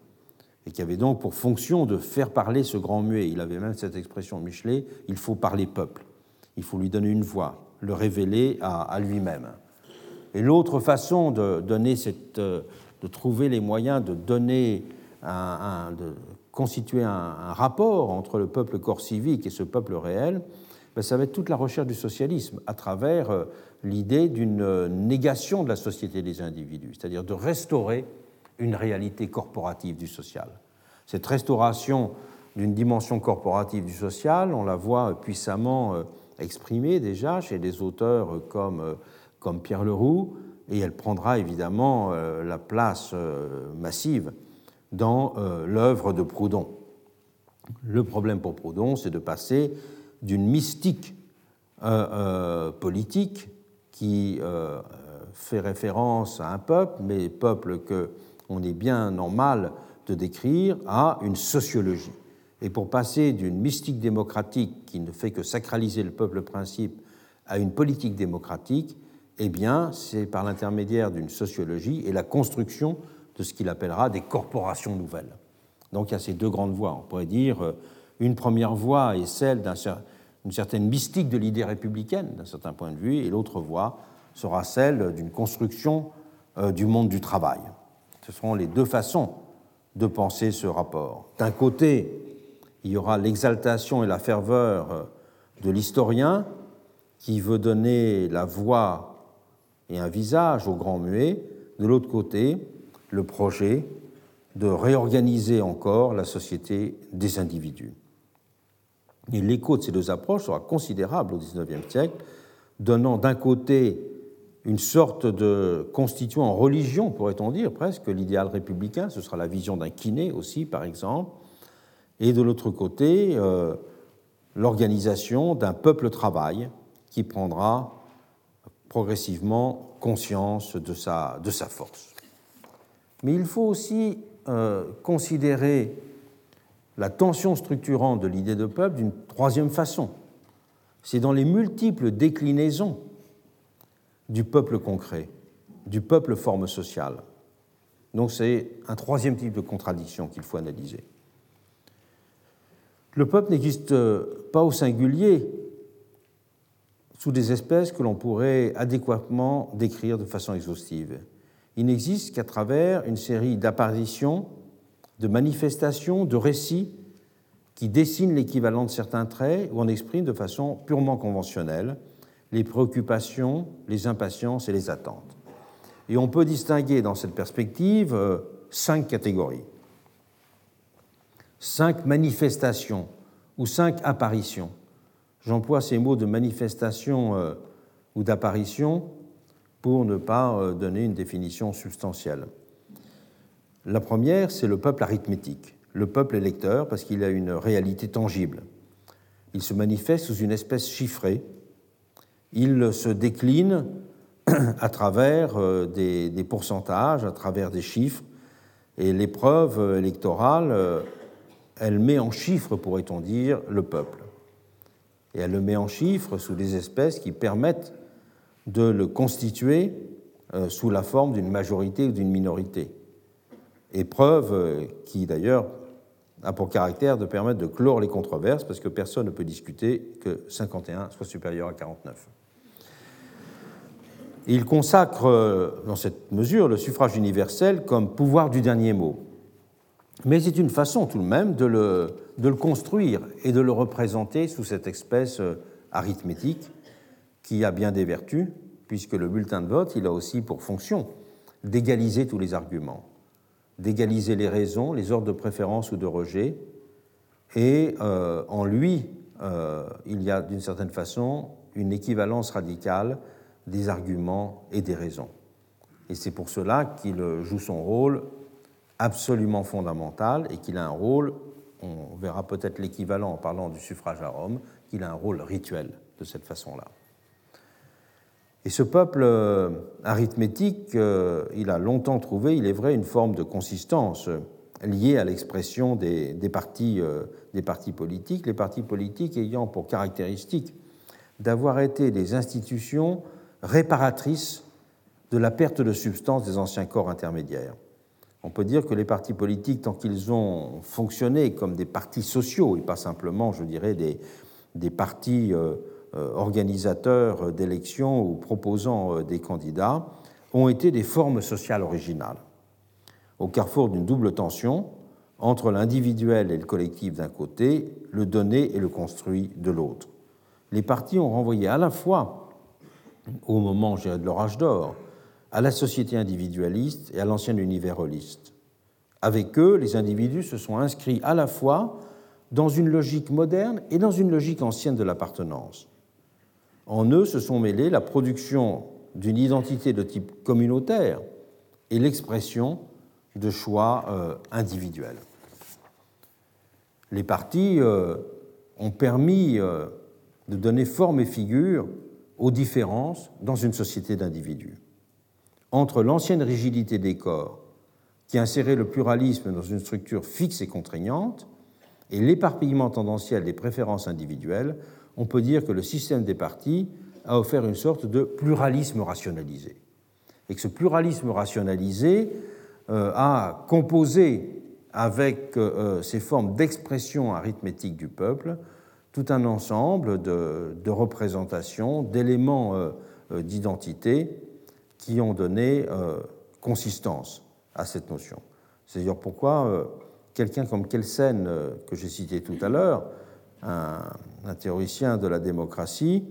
Speaker 2: et qui avait donc pour fonction de faire parler ce grand muet. Il avait même cette expression, Michelet, il faut parler peuple, il faut lui donner une voix, le révéler à, à lui-même. Et l'autre façon de, donner cette, euh, de trouver les moyens de donner un, de constituer un, rapport entre le peuple corps civique et ce peuple réel, ben ça va être toute la recherche du socialisme à travers euh, l'idée d'une négation de la société des individus, c'est-à-dire de restaurer une réalité corporative du social. Cette restauration d'une dimension corporative du social, on la voit puissamment euh, exprimée déjà chez des auteurs comme comme Pierre Leroux, et elle prendra évidemment euh, la place euh, massive dans euh, l'œuvre de Proudhon. Le problème pour Proudhon, c'est de passer d'une mystique politique qui fait référence à un peuple, mais peuple que on est bien normal de décrire, à une sociologie. Et pour passer d'une mystique démocratique qui ne fait que sacraliser le peuple principe à une politique démocratique, eh bien, c'est par l'intermédiaire d'une sociologie et la construction de ce qu'il appellera des corporations nouvelles. Donc il y a ces deux grandes voies. On pourrait dire euh, une première voie est celle d'une certaine mystique de l'idée républicaine, d'un certain point de vue, et l'autre voie sera celle d'une construction euh, du monde du travail. Ce seront les deux façons de penser ce rapport. D'un côté, il y aura l'exaltation et la ferveur euh, de l'historien qui veut donner la voix et un visage au grand muet, de l'autre côté, le projet de réorganiser encore la société des individus. Et l'écho de ces deux approches sera considérable au XIXe siècle, donnant d'un côté une sorte de constituant religion, pourrait-on dire presque, l'idéal républicain, ce sera la vision d'un kiné aussi, par exemple, et de l'autre côté, euh, l'organisation d'un peuple travail qui prendra progressivement conscience de sa, de sa force. Mais il faut aussi euh, considérer la tension structurante de l'idée de peuple d'une troisième façon. C'est dans les multiples déclinaisons du peuple concret, du peuple forme sociale. Donc c'est un troisième type de contradiction qu'il faut analyser. Le peuple n'existe pas au singulier sous des espèces que l'on pourrait adéquatement décrire de façon exhaustive. Il n'existe qu'à travers une série d'apparitions, de manifestations, de récits qui dessinent l'équivalent de certains traits ou en expriment de façon purement conventionnelle les préoccupations, les impatiences et les attentes. Et on peut distinguer dans cette perspective euh, cinq catégories, cinq manifestations ou cinq apparitions. J'emploie ces mots de manifestation euh, ou d'apparition pour ne pas euh, donner une définition substantielle. La première, c'est le peuple arithmétique, le peuple électeur, parce qu'il a une réalité tangible. Il se manifeste sous une espèce chiffrée. Il se décline à travers euh, des, pourcentages, à travers des chiffres. Et l'épreuve électorale, elle met en chiffres, pourrait-on dire, le peuple. Et elle le met en chiffres sous des espèces qui permettent de le constituer euh, sous la forme d'une majorité ou d'une minorité. Épreuve qui, d'ailleurs, a pour caractère de permettre de clore les controverses, parce que personne ne peut discuter que 51 soit supérieur à 49 il consacre euh, dans cette mesure le suffrage universel comme pouvoir du dernier mot. Mais c'est une façon tout de même de le, construire et de le représenter sous cette espèce euh, arithmétique qui a bien des vertus, puisque le bulletin de vote, il a aussi pour fonction d'égaliser tous les arguments, d'égaliser les raisons, les ordres de préférence ou de rejet, et euh, en lui, il y a d'une certaine façon une équivalence radicale des arguments et des raisons. Et c'est pour cela qu'il joue son rôle absolument fondamental et qu'il a un rôle, on verra peut-être l'équivalent en parlant du suffrage à Rome, qu'il a un rôle rituel de cette façon-là. Et ce peuple euh, arithmétique, euh, il a longtemps trouvé, il est vrai, une forme de consistance liée à l'expression des, partis, euh, partis politiques, les partis politiques ayant pour caractéristique d'avoir été des institutions réparatrice de la perte de substance des anciens corps intermédiaires. On peut dire que les partis politiques, tant qu'ils ont fonctionné comme des partis sociaux et pas simplement, je dirais, des, partis euh, euh, organisateurs d'élections ou proposant euh, des candidats, ont été des formes sociales originales. Au carrefour d'une double tension entre l'individuel et le collectif d'un côté, le donné et le construit de l'autre. Les partis ont renvoyé à la fois au moment de l'orage d'or, à la société individualiste et à l'ancien univers holiste. Avec eux, les individus se sont inscrits à la fois dans une logique moderne et dans une logique ancienne de l'appartenance. En eux se sont mêlés la production d'une identité de type communautaire et l'expression de choix euh, individuels. Les partis euh, ont permis euh, de donner forme et figure aux différences dans une société d'individus. Entre l'ancienne rigidité des corps, qui insérait le pluralisme dans une structure fixe et contraignante, et l'éparpillement tendanciel des préférences individuelles, on peut dire que le système des partis a offert une sorte de pluralisme rationalisé. Et que ce pluralisme rationalisé euh, a composé avec euh, ces formes d'expression arithmétique du peuple tout un ensemble de, représentations, d'éléments euh, euh, d'identité qui ont donné euh, consistance à cette notion. C'est dire pourquoi quelqu'un comme Kelsen, que j'ai cité tout à l'heure, un, un, théoricien de la démocratie,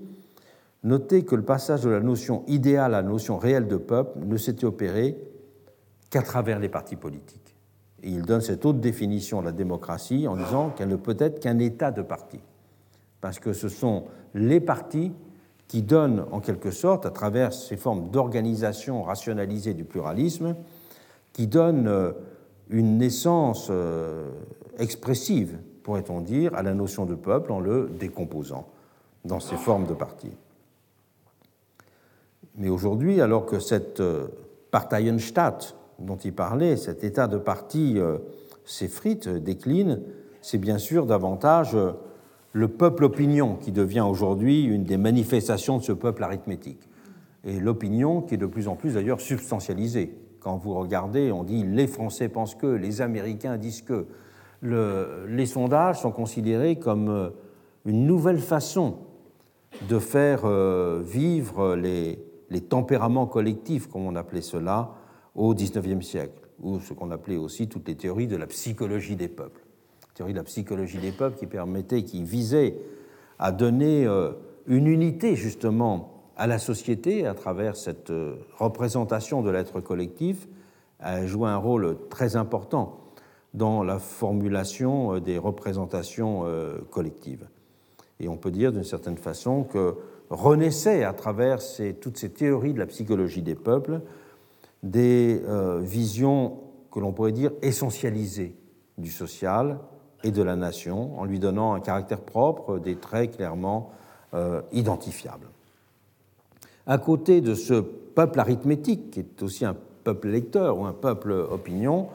Speaker 2: notait que le passage de la notion idéale à la notion réelle de peuple ne s'était opéré qu'à travers les partis politiques. Et il donne cette autre définition de la démocratie en disant qu'elle ne peut être qu'un état de parti parce que ce sont les partis qui donnent en quelque sorte, à travers ces formes d'organisation rationalisée du pluralisme, qui donnent euh, une naissance euh, expressive, pourrait-on dire, à la notion de peuple en le décomposant dans ces formes de partis. Mais aujourd'hui, alors que cette euh, Parteienstadt dont il parlait, cet état de parti s'effrite, décline, c'est bien sûr davantage le peuple opinion qui devient aujourd'hui une des manifestations de ce peuple arithmétique. et l'opinion qui est de plus en plus d'ailleurs substantialisée. Quand vous regardez, on dit les Français pensent que, les Américains disent que. les sondages sont considérés comme euh, une nouvelle façon de faire euh, vivre les, les tempéraments collectifs, comme on appelait cela, au XIXe siècle, ou ce qu'on appelait aussi toutes les théories de la psychologie des peuples. Théorie de la psychologie des peuples qui permettait, qui visait à donner euh, une unité justement à la société à travers cette euh, représentation de l'être collectif, a joué un rôle très important dans la formulation euh, des représentations collectives. Et on peut dire d'une certaine façon que renaissaient à travers toutes ces théories de la psychologie des peuples des visions que l'on pourrait dire essentialisées du social et de la nation, en lui donnant un caractère propre, des traits clairement euh, identifiables. À côté de ce peuple arithmétique, qui est aussi un peuple lecteur ou un peuple opinion,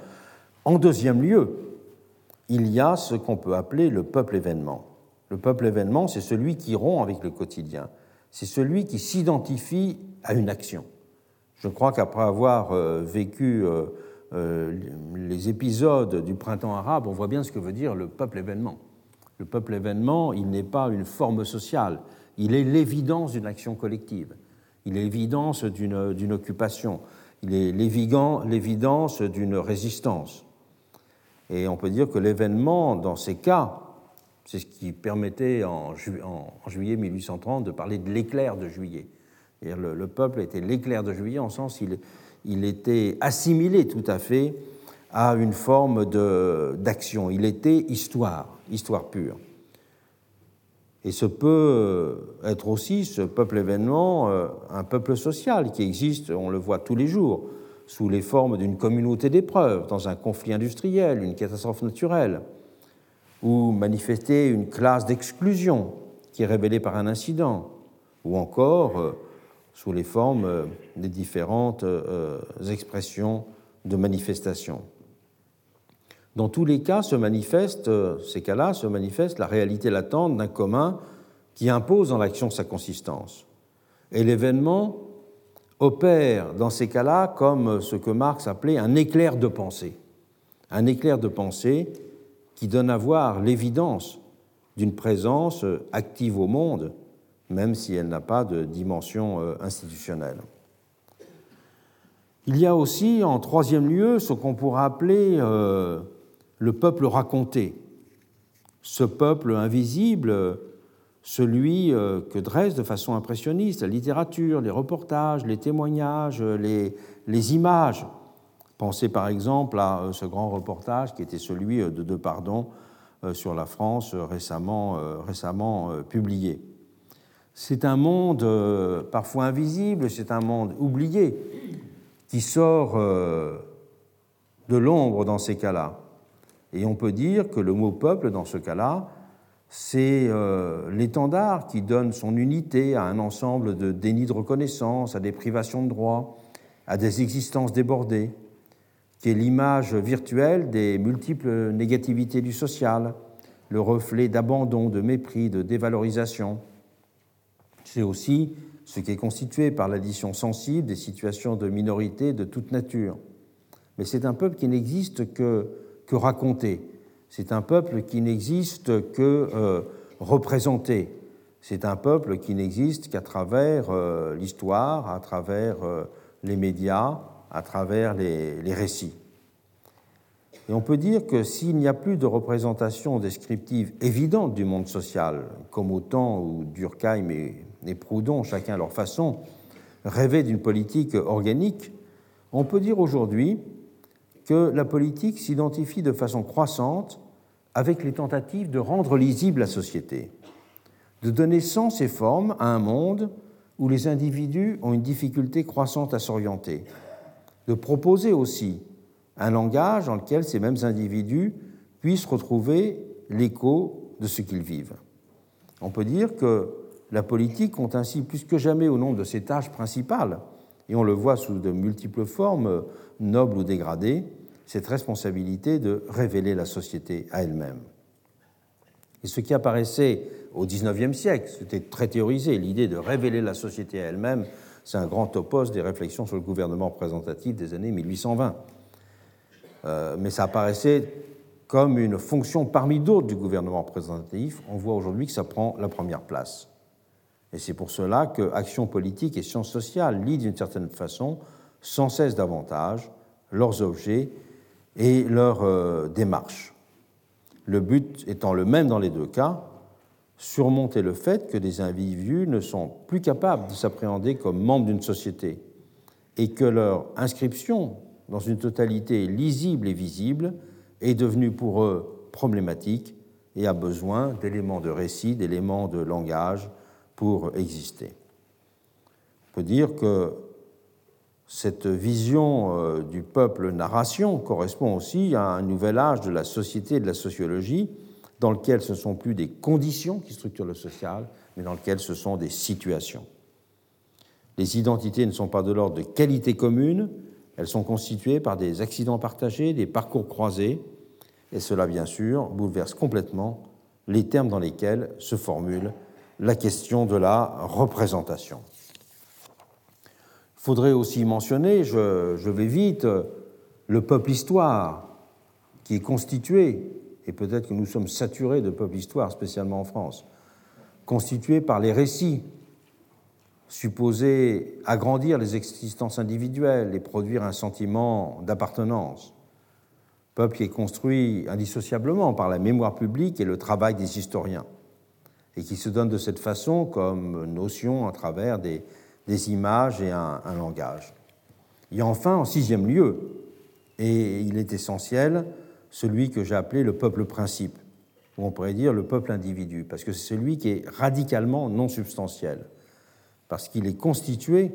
Speaker 2: en deuxième lieu, il y a ce qu'on peut appeler le peuple événement. Le peuple événement, c'est celui qui rompt avec le quotidien, c'est celui qui s'identifie à une action. Je crois qu'après avoir euh, vécu euh, euh, les épisodes du printemps arabe, on voit bien ce que veut dire le peuple événement. Le peuple événement, il n'est pas une forme sociale, il est l'évidence d'une action collective, il est l'évidence d'une occupation, il est l'évidence d'une résistance. Et on peut dire que l'événement, dans ces cas, c'est ce qui permettait en, juillet 1830 de parler de l'éclair de juillet. Le, le, peuple était l'éclair de juillet en sens il, il était assimilé tout à fait à une forme d'action. Il était histoire, histoire pure. Et ce peut être aussi, ce peuple événement, euh, un peuple social qui existe, on le voit tous les jours, sous les formes d'une communauté d'épreuves, dans un conflit industriel, une catastrophe naturelle, ou manifester une classe d'exclusion qui est révélée par un incident, ou encore euh, sous les formes euh, des différentes euh, expressions de manifestation. Dans tous les cas, se manifeste, euh, ces cas-là, se manifeste la réalité latente d'un commun qui impose dans l'action sa consistance. Et l'événement opère dans ces cas-là comme ce que Marx appelait un éclair de pensée. Un éclair de pensée qui donne à voir l'évidence d'une présence active au monde même si elle n'a pas de dimension euh, institutionnelle. Il y a aussi, en troisième lieu, ce qu'on pourrait appeler euh, le peuple raconté. Ce peuple invisible, celui euh, que dresse de façon impressionniste la littérature, les reportages, les témoignages, les, images. Pensez par exemple à ce grand reportage qui était celui de Depardon sur la France récemment publié. C'est un monde euh, parfois invisible, c'est un monde oublié qui sort euh, de l'ombre dans ces cas-là. Et on peut dire que le mot peuple, dans ce cas-là, c'est euh, l'étendard qui donne son unité à un ensemble de dénis de reconnaissance, à des privations de droits, à des existences débordées, qui est l'image virtuelle des multiples négativités du social, le reflet d'abandon, de mépris, de dévalorisation c'est aussi ce qui est constitué par l'addition sensible des situations de minorité de toute nature. Mais c'est un peuple qui n'existe que, que raconté. C'est un peuple qui n'existe que euh, représenté. C'est un peuple qui n'existe qu'à travers euh, l'histoire, à travers euh, les médias, à travers les, récits. Et on peut dire que s'il n'y a plus de représentation descriptive évidente du monde social, comme au temps où Durkheim et et Proudhon, chacun à leur façon, rêvaient d'une politique organique, on peut dire aujourd'hui que la politique s'identifie de façon croissante avec les tentatives de rendre lisible la société, de donner sens et forme à un monde où les individus ont une difficulté croissante à s'orienter, de proposer aussi un langage dans lequel ces mêmes individus puissent retrouver l'écho de ce qu'ils vivent. On peut dire que la politique compte ainsi plus que jamais au nombre de ses tâches principales, et on le voit sous de multiples formes, nobles ou dégradées, cette responsabilité de révéler la société à elle-même. Et ce qui apparaissait au XIXe siècle, c'était très théorisé, l'idée de révéler la société à elle-même c'est un grand opos des réflexions sur le gouvernement représentatif des années 1820. Euh, mais ça apparaissait comme une fonction parmi d'autres du gouvernement représentatif. On voit aujourd'hui que ça prend la première place. Et c'est pour cela que action politique et sciences sociales lient d'une certaine façon sans cesse davantage leurs objets et leurs euh, démarches. Le but étant le même dans les deux cas, surmonter le fait que des individus ne sont plus capables de s'appréhender comme membres d'une société et que leur inscription dans une totalité lisible et visible est devenue pour eux problématique et a besoin d'éléments de récit, d'éléments de langage pour exister. On peut dire que cette vision euh, du peuple narration correspond aussi à un nouvel âge de la société et de la sociologie, dans lequel ce ne sont plus des conditions qui structurent le social, mais dans lequel ce sont des situations. Les identités ne sont pas de l'ordre de qualité commune, elles sont constituées par des accidents partagés, des parcours croisés, et cela, bien sûr, bouleverse complètement les termes dans lesquels se formule la question de la représentation. Il faudrait aussi mentionner, je, vais vite, le peuple histoire, qui est constitué, et peut-être que nous sommes saturés de peuple histoire, spécialement en France, constitué par les récits supposés agrandir les existences individuelles et produire un sentiment d'appartenance. Peuple qui est construit indissociablement par la mémoire publique et le travail des historiens, et qui se donne de cette façon comme notion à travers des, images et un, un, langage. Et enfin, en sixième lieu, et il est essentiel, celui que j'ai appelé le peuple principe, ou on pourrait dire le peuple individu, parce que c'est celui qui est radicalement non substantiel parce qu'il est constitué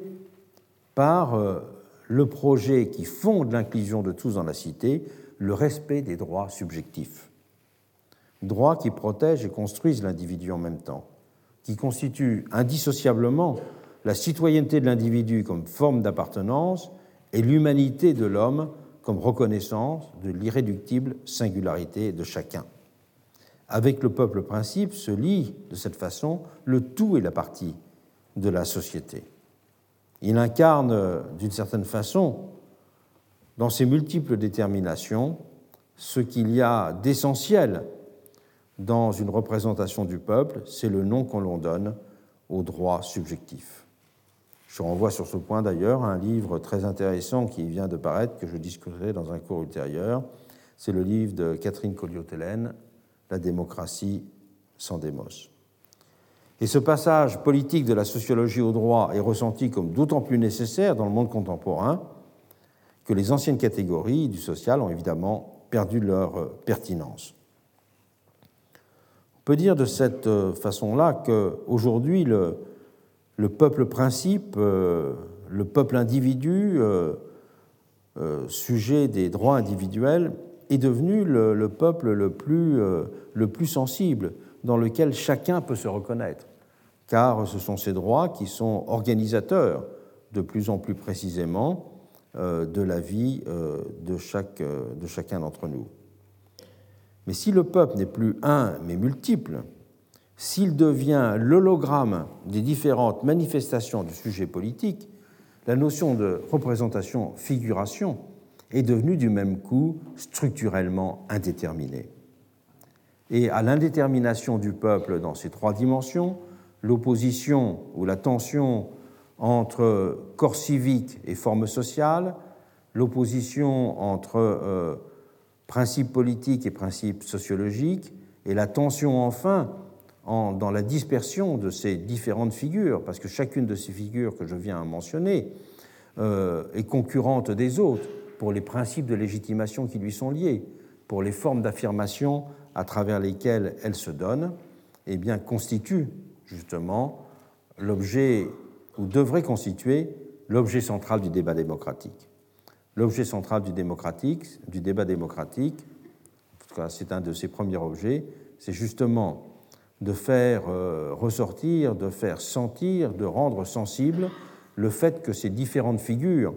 Speaker 2: par euh, le projet qui fonde l'inclusion de tous dans la cité, le respect des droits subjectifs. Droits qui protègent et construisent l'individu en même temps, qui constituent indissociablement la citoyenneté de l'individu comme forme d'appartenance et l'humanité de l'homme comme reconnaissance de l'irréductible singularité de chacun. Avec le peuple principe se lie de cette façon le tout et la partie, de la société. Il incarne d'une certaine façon, dans ses multiples déterminations, ce qu'il y a d'essentiel dans une représentation du peuple, c'est le nom qu'on l'on donne aux droits subjectifs. Je renvoie sur ce point d'ailleurs à un livre très intéressant qui vient de paraître, que je discuterai dans un cours ultérieur. C'est le livre de Catherine Colliot-Hélène, La démocratie sans démos. Et ce passage politique de la sociologie au droit est ressenti comme d'autant plus nécessaire dans le monde contemporain que les anciennes catégories du social ont évidemment perdu leur pertinence. Peut dire de cette façon-là qu'aujourd'hui, le, le peuple principe, euh, le peuple individu, euh, euh, sujet des droits individuels, est devenu le, le peuple le plus, le plus sensible, dans lequel chacun peut se reconnaître car ce sont ces droits qui sont organisateurs de plus en plus précisément euh, de la vie euh, de, chaque, euh, de chacun d'entre nous. Mais si le peuple n'est plus un, mais multiple, s'il devient l'hologramme des différentes manifestations du sujet politique, la notion de représentation-figuration est devenue du même coup structurellement indéterminée. Et à l'indétermination du peuple dans ces trois dimensions, l'opposition ou la tension entre corps civique et forme sociale, l'opposition entre euh, principes politiques et principes sociologiques, et la tension enfin en, dans la dispersion de ces différentes figures, parce que chacune de ces figures que je viens de mentionner euh, est concurrente des autres pour les principes de légitimation qui lui sont liés, pour les formes d'affirmation à travers lesquelles elle se donne, eh bien, constitue justement l'objet, ou devrait constituer l'objet central du débat démocratique. L'objet central du, démocratique, débat démocratique, c'est un de ses premiers objets, c'est justement de faire euh, ressortir, de faire sentir, de rendre sensible le fait que ces différentes figures,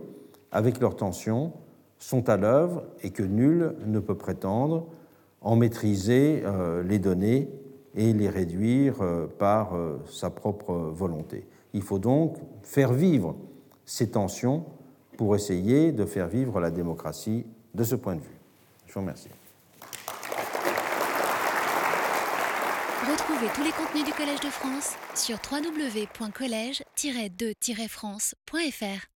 Speaker 2: avec leurs tensions, sont à l'œuvre et que nul ne peut prétendre en maîtriser euh, les données et les réduire euh, par sa propre volonté. Il faut donc faire vivre ces tensions pour essayer de faire vivre la démocratie de ce point de vue. Je vous remercie.
Speaker 1: Retrouvez tous les contenus du Collège de France sur www.colège-2-france.fr.